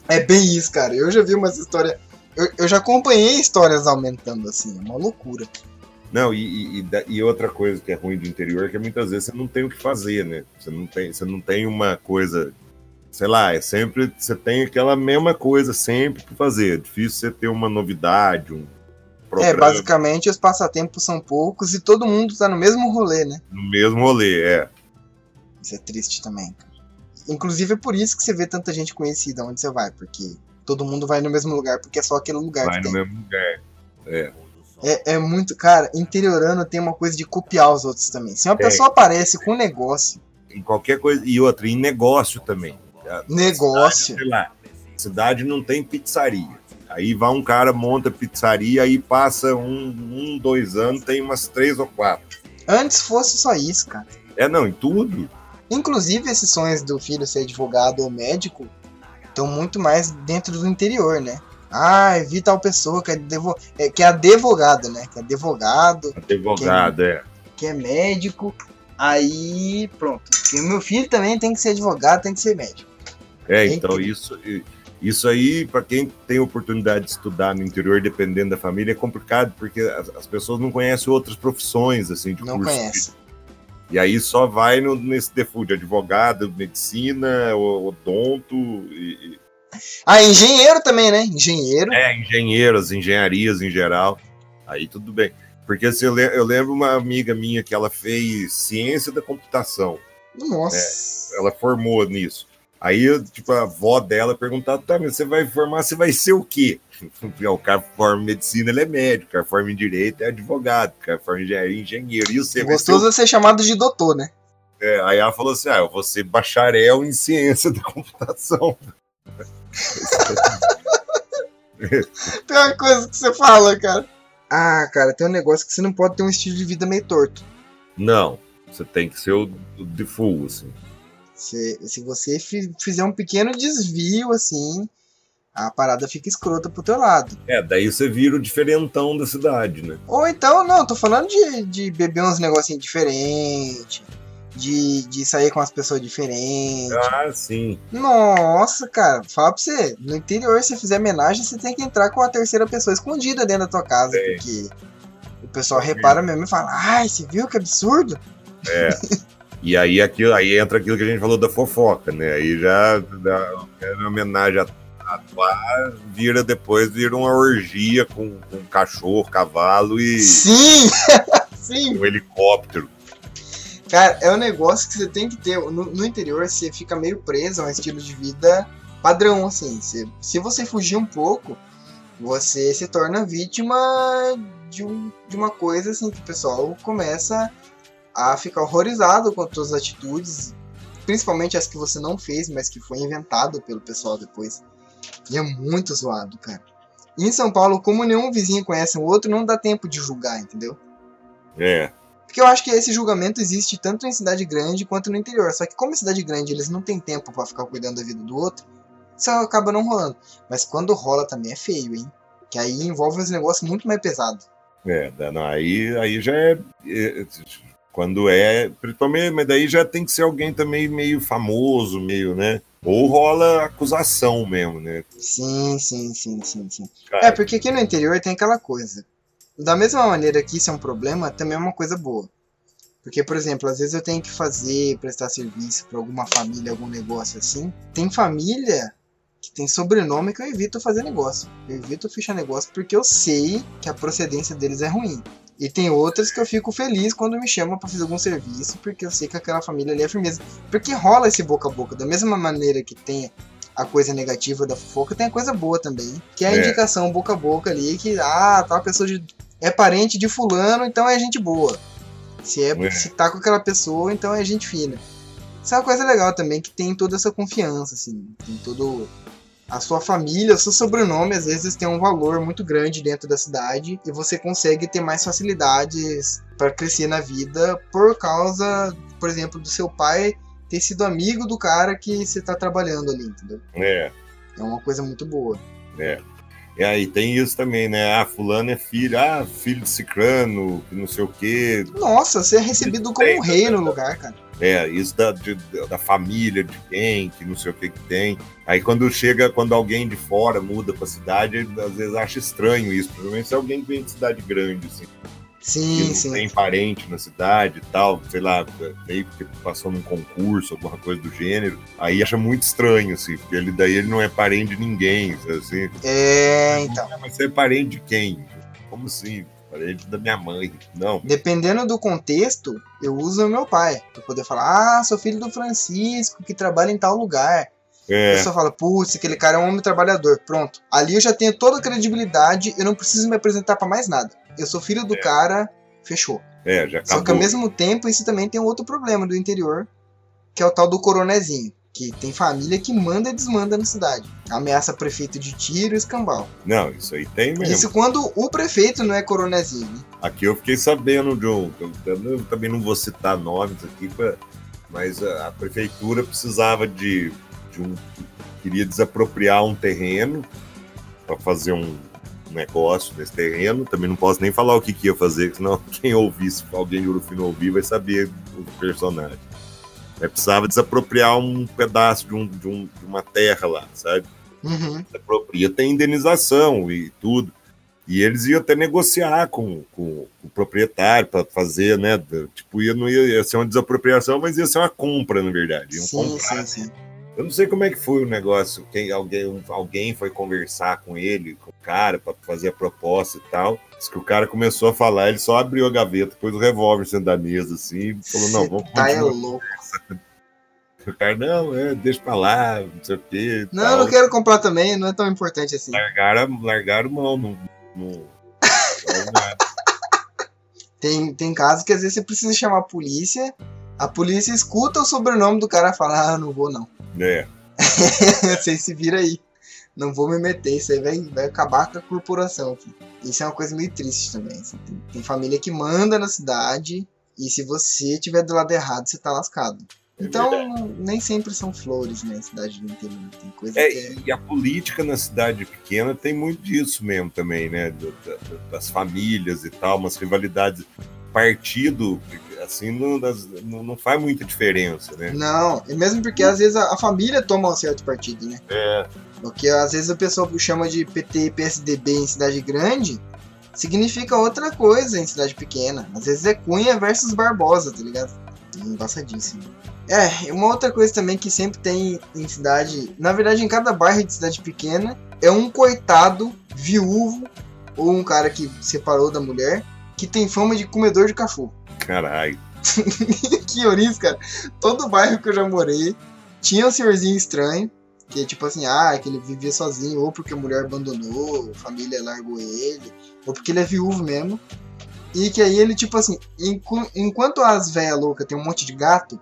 É bem isso, cara. Eu já vi umas histórias. Eu, eu já acompanhei histórias aumentando assim, é uma loucura. Não, e, e- e outra coisa que é ruim do interior é que muitas vezes você não tem o que fazer, né? Você não tem, você não tem uma coisa, sei lá, é sempre você tem aquela mesma coisa sempre para fazer. É difícil você ter uma novidade, um É, programa basicamente os passatempos são poucos e todo mundo tá no mesmo rolê, né? no mesmo rolê, é. Isso é triste também, cara. Inclusive é por isso que você vê tanta gente conhecida onde você vai, porque todo mundo vai no mesmo lugar, porque é só aquele lugar Vai no tem. mesmo lugar. É. É, é muito, cara, interiorano tem uma coisa de copiar os outros também. Se uma Tem. pessoa aparece com um negócio, Em qualquer coisa. E outra, em negócio também. Negócio, sei lá, cidade não tem pizzaria. Aí vai um cara, monta pizzaria, aí passa um, um, dois anos, tem umas três ou quatro. antes fosse só isso, cara. É, não, em tudo. Inclusive, esses sonhos do filho ser advogado ou médico estão muito mais dentro do interior, né? Ah, vi tal pessoa que é, devo... é, que é advogado, né? Que é advogado, Advogado, é. que é médico. Aí, pronto. E meu filho também tem que ser advogado, tem que ser médico. É, É então incrível. isso, isso aí, para quem tem oportunidade de estudar no interior, dependendo da família, é complicado, porque as, as pessoas não conhecem outras profissões, assim, de Não curso. conhece. E aí só vai no, nesse default, advogado, medicina, odonto, e, Ah, engenheiro também, né? Engenheiro. é, engenheiros, engenharias em geral. Aí tudo bem. Porque assim, eu, le- eu lembro uma amiga minha que ela fez ciência da computação. Nossa. ela formou nisso. Aí, tipo, a avó dela perguntava, tá, mas você vai formar, você vai ser o quê? O cara forma em medicina, ele é médico, o cara forma em direito, é advogado, o cara forma em engenharia, é engenheiro. E você vai ser Gostoso o é ser chamado de doutor, né? quê? Aí ela falou assim, ah, eu vou ser bacharel em ciência da computação. Pior coisa que você fala, cara. Ah, cara, tem um negócio que você não pode ter um estilo de vida meio torto. Não, você tem que ser o, o de full, assim. Se, se você fi- fizer um pequeno desvio, assim, a parada fica escrota pro teu lado. É, daí você vira o diferentão da cidade, né? Ou então, não, tô falando de, de beber uns negocinhos diferentes, de, de sair com as pessoas diferentes. Ah, sim. Nossa, cara, fala pra você, no interior, se fizer homenagem, você tem que entrar com a terceira pessoa escondida dentro da tua casa, É. porque o pessoal repara mesmo e fala, ai, você viu que absurdo? É. E aí, aquilo, aí entra aquilo que a gente falou da fofoca, né? Aí já dá uma homenagem a atuar, vira depois, vira uma orgia com, com cachorro, cavalo e Sim! Sim! um helicóptero. Cara, é um negócio que você tem que ter. No, no interior, você fica meio preso a um estilo de vida padrão, assim. Você- se você fugir um pouco, você se torna vítima de, um, de uma coisa, assim, que o pessoal começa a ficar horrorizado com as suas atitudes, principalmente as que você não fez, mas que foi inventado pelo pessoal depois. E é muito zoado, cara. E em São Paulo, como nenhum vizinho conhece o outro, não dá tempo de julgar, entendeu? É, Porque eu acho que esse julgamento existe tanto em cidade grande quanto no interior. Só que como em cidade grande eles não têm tempo pra ficar cuidando da vida do outro, isso acaba não rolando. Mas quando rola também é feio, hein? Que aí envolve uns negócios muito mais pesados. é, não, aí, aí já é, é, Quando é, principalmente, mas daí já tem que ser alguém também meio famoso, meio, né? Ou rola acusação mesmo, né? Sim, sim, sim, sim, sim. Cara. É, porque aqui no interior tem aquela coisa. Da mesma maneira que isso é um problema, também é uma coisa boa. Porque, por exemplo, às vezes eu tenho que fazer, prestar serviço para alguma família, algum negócio assim. Tem família tem sobrenome que eu evito fazer negócio. Eu evito fechar negócio porque eu sei que a procedência deles é ruim. E tem outras que eu fico feliz quando me chamam para fazer algum serviço, porque eu sei que aquela família ali é firmeza. Porque rola esse boca a boca. Da mesma maneira que tem a coisa negativa da fofoca, tem a coisa boa também. Que é a é. indicação boca a boca ali, que, ah, tal pessoa de, é parente de fulano, então é gente boa. Se, é, é. se tá com aquela pessoa, então é gente fina. Isso é uma coisa legal também, que tem toda essa confiança, assim. Tem todo a sua família, o seu sobrenome às vezes tem um valor muito grande dentro da cidade e você consegue ter mais facilidades para crescer na vida por causa, por exemplo, do seu pai ter sido amigo do cara que você está trabalhando ali, entendeu? É. É uma coisa muito boa. É. E aí tem isso também, né? Ah, fulano é filho, ah, filho de cicrano, não sei o quê. Nossa, você é recebido como um rei no lugar, cara. É, isso da, de, da família de quem, que não sei o que que tem. Aí quando chega, quando alguém de fora muda pra cidade, às vezes acha estranho isso, provavelmente se é alguém que vem de cidade grande, assim. Sim, que sim. tem parente na cidade e tal, sei lá, meio que passou num concurso, alguma coisa do gênero, aí acha muito estranho, assim, porque ele, daí ele não é parente de ninguém, assim. É, então. Mas você é parente de quem? Como assim? parente da minha mãe. Não. Dependendo do contexto, eu uso o meu pai. Pra poder falar, ah, sou filho do Francisco, que trabalha em tal lugar. É. A pessoa fala, putz, aquele cara é um homem trabalhador. Pronto. Ali eu já tenho toda a credibilidade, eu não preciso me apresentar para mais nada. Eu sou filho do é. cara, fechou. É, já acabou. Só que ao mesmo tempo, isso também tem um outro problema do interior, que é o tal do coronezinho que tem família que manda e desmanda na cidade. Ameaça prefeito de tiro e escambau. Não, isso aí tem mesmo. Isso quando o prefeito não é coronezinho. Né? Aqui eu fiquei sabendo um. Eu também não vou citar nomes aqui, mas a, prefeitura precisava de, de um. Queria desapropriar um terreno para fazer um negócio nesse terreno. Também não posso nem falar o que, que ia fazer, senão quem ouvir, se alguém de Urufino ouvir, vai saber o personagem. É, precisava desapropriar um pedaço de, um, de, um, de uma terra lá, sabe? Uhum. Desapropria, tem indenização e tudo. E eles iam até negociar com, com, com o proprietário para fazer, né? Tipo, ia, não ia, ia, ser uma desapropriação, mas ia ser uma compra, na verdade. Iam sim, comprar, sim, sim. Eu não sei como é que foi o negócio. Quem, alguém, alguém foi conversar com ele, com o cara, para fazer a proposta e tal. Diz que o cara começou a falar, ele só abriu a gaveta, pôs o revólver sendo da mesa, assim, e falou: não, vamos tá é louco. O cara, não, é, deixa pra lá, não sei o quê. Não, tal. não quero comprar também, não é tão importante assim. Largaram, largaram mão no. no... tem, tem casos que às vezes você precisa chamar a polícia, a polícia escuta o sobrenome do cara e fala: ah, não vou não. É. Você se vira aí. Não vou me meter, isso aí vai, vai acabar com a corporação aqui. Isso é uma coisa meio triste também. Assim. Tem, tem, família que manda na cidade e se você estiver do lado errado, você tá lascado. É então, verdade. nem sempre são flores, né? Cidade do interior. Tem coisa é, que é... E a política na cidade pequena tem muito disso mesmo também, né? Das famílias e tal, umas rivalidades. Partido assim não, não, não, faz muita diferença, né? Não, e mesmo porque às vezes a, a, família toma um certo partido, né? É. Porque às vezes a pessoa chama de PT e PSDB em cidade grande, significa outra coisa em cidade pequena. Às vezes é Cunha versus Barbosa, tá ligado? Embaçadíssimo. É, uma outra coisa também que sempre tem em cidade, na verdade em cada bairro de cidade pequena, é um coitado viúvo ou um cara que separou da mulher que tem fama de comedor de cachorro. Caralho. que oriz, cara. Todo bairro que eu já morei tinha um senhorzinho estranho. Que é tipo assim, ah, que ele vivia sozinho, ou porque a mulher abandonou, a família largou ele, ou porque ele é viúvo mesmo. E que aí ele, tipo assim, enquanto as velhas loucas tem um monte de gato,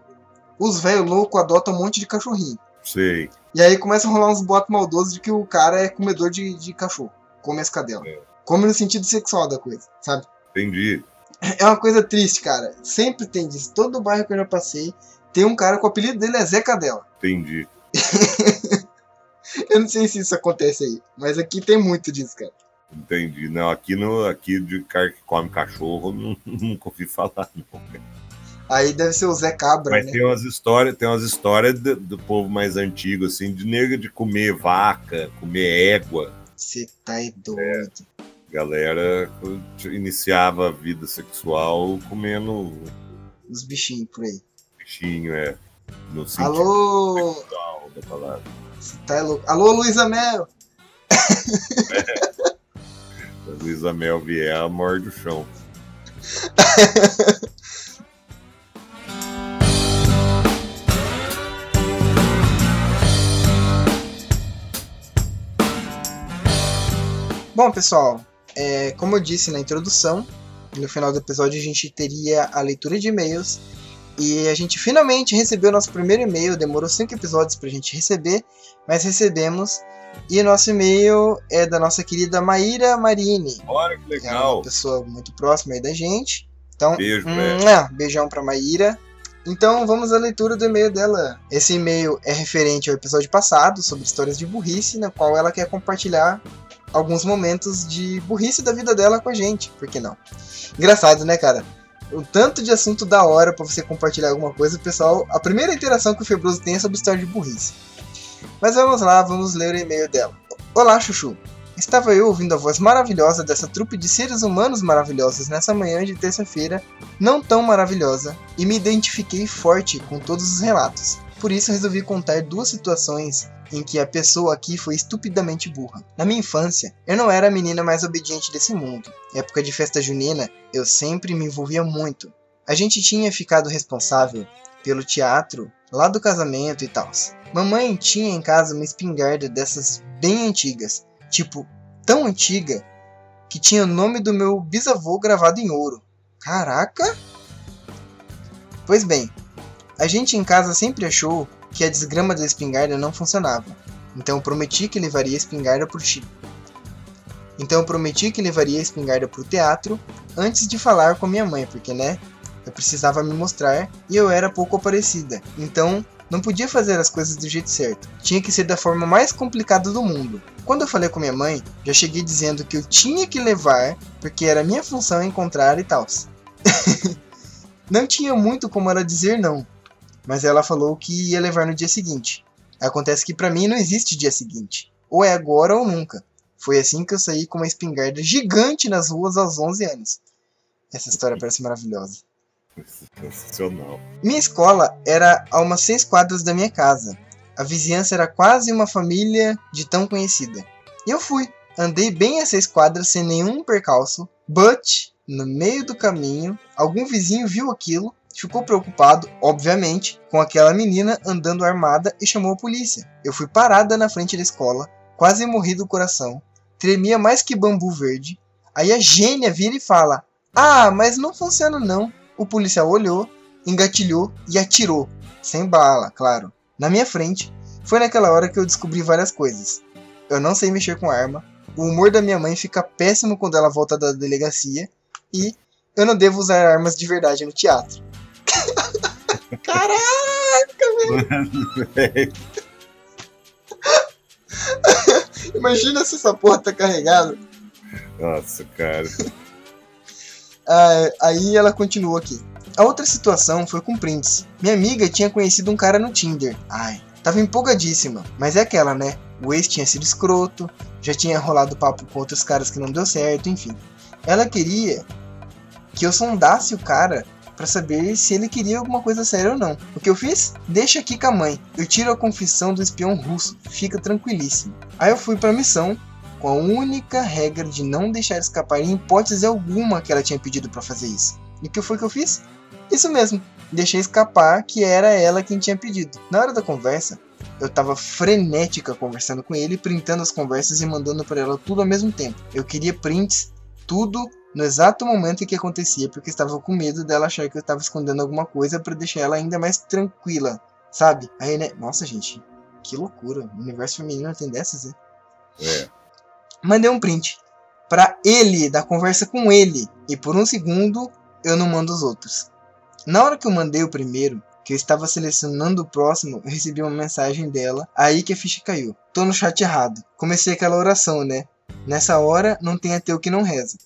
os velhos loucos adotam um monte de cachorrinho. Sei. E aí começa a rolar uns boatos maldosos de que o cara é comedor de, de cachorro. Come as cadelas. É. Come no sentido sexual da coisa, sabe? Entendi. É uma coisa triste, cara. Sempre tem disso. Todo bairro que eu já passei tem um cara com o apelido dele é Zé Cadela. Entendi. eu não sei se isso acontece aí, mas aqui tem muito disso, cara. Entendi. Não, aqui, no, aqui de cara que come cachorro, não, nunca ouvi falar, não. Aí deve ser o Zé Cabra, Mas né? tem umas histórias, tem umas histórias do, do povo mais antigo, assim, de nega de comer vaca, comer égua. Você tá aí doido. Galera iniciava a vida sexual comendo Os bichinhos por aí. bichinho, é. No sentido Alô, sexual da palavra. você tá louco? Alô, Luísa Mel. A Luísa Mel vier, morde o chão. Bom, pessoal, é, como eu disse na introdução, no final do episódio a gente teria a leitura de e-mails. E a gente finalmente recebeu nosso primeiro e-mail. Demorou cinco episódios pra gente receber, mas recebemos. E nosso e-mail é da nossa querida Maíra Marini. Olha que que é uma legal. pessoa muito próxima aí da gente. Então, Beijo, velho. é, beijão pra Maíra. Então, vamos à leitura do e-mail dela. Esse e-mail é referente ao episódio passado sobre histórias de burrice, na qual ela quer compartilhar alguns momentos de burrice da vida dela com a gente. Por que não? Engraçado, né, cara? O tanto de assunto da hora pra você compartilhar alguma coisa, pessoal. A primeira interação que o Febroso tem é sobre história de burrice. Mas vamos lá, vamos ler o e-mail dela. Olá, Chuchu. Estava eu ouvindo a voz maravilhosa dessa trupe de seres humanos maravilhosos nessa manhã de terça-feira, não tão maravilhosa, e me identifiquei forte com todos os relatos. Por isso resolvi contar duas situações em que a pessoa aqui foi estupidamente burra. Na minha infância, eu não era a menina mais obediente desse mundo. Época de festa junina, eu sempre me envolvia muito. A gente tinha ficado responsável pelo teatro lá do casamento e tal. Mamãe tinha em casa uma espingarda dessas bem antigas, tipo, tão antiga que tinha o nome do meu bisavô gravado em ouro. Caraca! Pois bem, a gente em casa sempre achou que a desgrama da espingarda não funcionava. Então prometi que levaria a espingarda pro Chico. Então prometi que levaria a espingarda pro teatro antes de falar com a minha mãe, porque né? Eu precisava me mostrar e eu era pouco aparecida. Então não podia fazer as coisas do jeito certo. Tinha que ser da forma mais complicada do mundo. Quando eu falei com minha mãe, já cheguei dizendo que eu tinha que levar, porque era minha função encontrar e tal. não tinha muito como ela dizer não, mas ela falou que ia levar no dia seguinte. Acontece que pra mim não existe dia seguinte. Ou é agora ou nunca. Foi assim que eu saí com uma espingarda gigante nas ruas aos 11 anos. Essa história parece maravilhosa. Sensacional. Minha escola era a umas seis quadras da minha casa. A vizinhança era quase uma família de tão conhecida. E eu fui. Andei bem a seis quadras sem nenhum percalço. But, no meio do caminho, algum vizinho viu aquilo, ficou preocupado, obviamente, com aquela menina andando armada e chamou a polícia. Eu fui parada na frente da escola, quase morri do coração. Tremia mais que bambu verde. Aí a gênia vira e fala: Ah, mas não funciona não. O policial olhou, engatilhou e atirou, sem bala, claro, na minha frente. Foi naquela hora que eu descobri várias coisas. Eu não sei mexer com arma, o humor da minha mãe fica péssimo quando ela volta da delegacia e eu não devo usar armas de verdade no teatro. Caraca, velho! Imagina se essa porra tá carregada. Nossa, cara. Ah, aí ela continua aqui. A outra situação foi com Prince. Minha amiga tinha conhecido um cara no Tinder. Ai, tava empolgadíssima. Mas é aquela, né? O ex tinha sido escroto, já tinha rolado papo com outros caras que não deu certo, enfim. Ela queria que eu sondasse o cara para saber se ele queria alguma coisa séria ou não. O que eu fiz? Deixa aqui com a mãe. Eu tiro a confissão do espião russo. Fica tranquilíssimo. Aí eu fui pra missão com a única regra de não deixar escapar em hipótese alguma que ela tinha pedido para fazer isso. E o que foi que eu fiz? Isso mesmo, deixei escapar que era ela quem tinha pedido. Na hora da conversa, eu tava frenética conversando com ele, printando as conversas e mandando para ela tudo ao mesmo tempo. Eu queria prints, tudo no exato momento em que acontecia, porque estava com medo dela achar que eu estava escondendo alguma coisa para deixar ela ainda mais tranquila, sabe? Aí, né? Nossa, gente, que loucura. O universo feminino tem dessas, né? É. Mandei um print para ele, da conversa com ele, e por um segundo eu não mando os outros. Na hora que eu mandei o primeiro, que eu estava selecionando o próximo, eu recebi uma mensagem dela, aí que a ficha caiu. Tô no chat errado. Comecei aquela oração, né? Nessa hora, não tem ateu que não reza.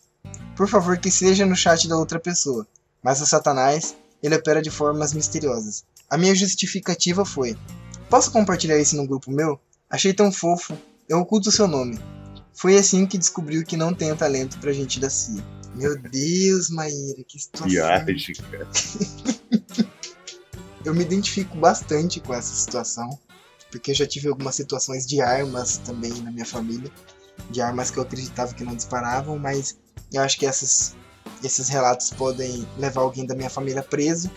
Por favor, que seja no chat da outra pessoa. Mas o Satanás ele opera de formas misteriosas. A minha justificativa foi: Posso compartilhar isso no grupo meu? Achei tão fofo, eu oculto o seu nome. Foi assim que descobriu que não tenho talento pra gente da CIA. Meu Deus, Maíra, que situação. Viagem, cara. eu me identifico bastante com essa situação, porque eu já tive algumas situações de armas também na minha família, de armas que eu acreditava que não disparavam, mas eu acho que essas, esses relatos podem levar alguém da minha família preso.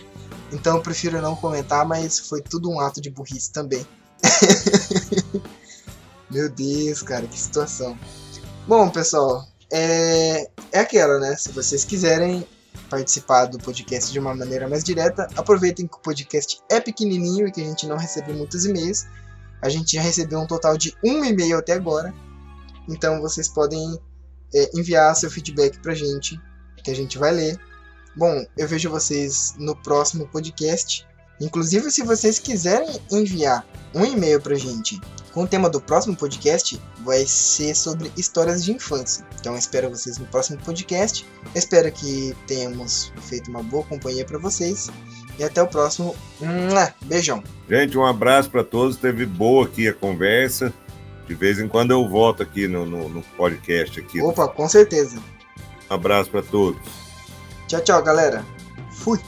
Então eu prefiro não comentar, mas foi tudo um ato de burrice também. Meu Deus, cara, que situação. Bom, pessoal, é, é aquela, né? Se vocês quiserem participar do podcast de uma maneira mais direta, aproveitem que o podcast é pequenininho e que a gente não recebe muitos e-mails. A gente já recebeu um total de um e-mail até agora. Então vocês podem é, enviar seu feedback pra gente, que a gente vai ler. Bom, eu vejo vocês no próximo podcast. Inclusive, se vocês quiserem enviar um e-mail pra gente com o tema do próximo podcast, vai ser sobre histórias de infância. Então, espero vocês no próximo podcast. Espero que tenhamos feito uma boa companhia para vocês. E até o próximo. Beijão. Gente, um abraço para todos. Teve boa aqui a conversa. De vez em quando eu volto aqui no, no, no podcast. Aqui. Opa, com certeza. Um abraço para todos. Tchau, tchau, galera. Fui.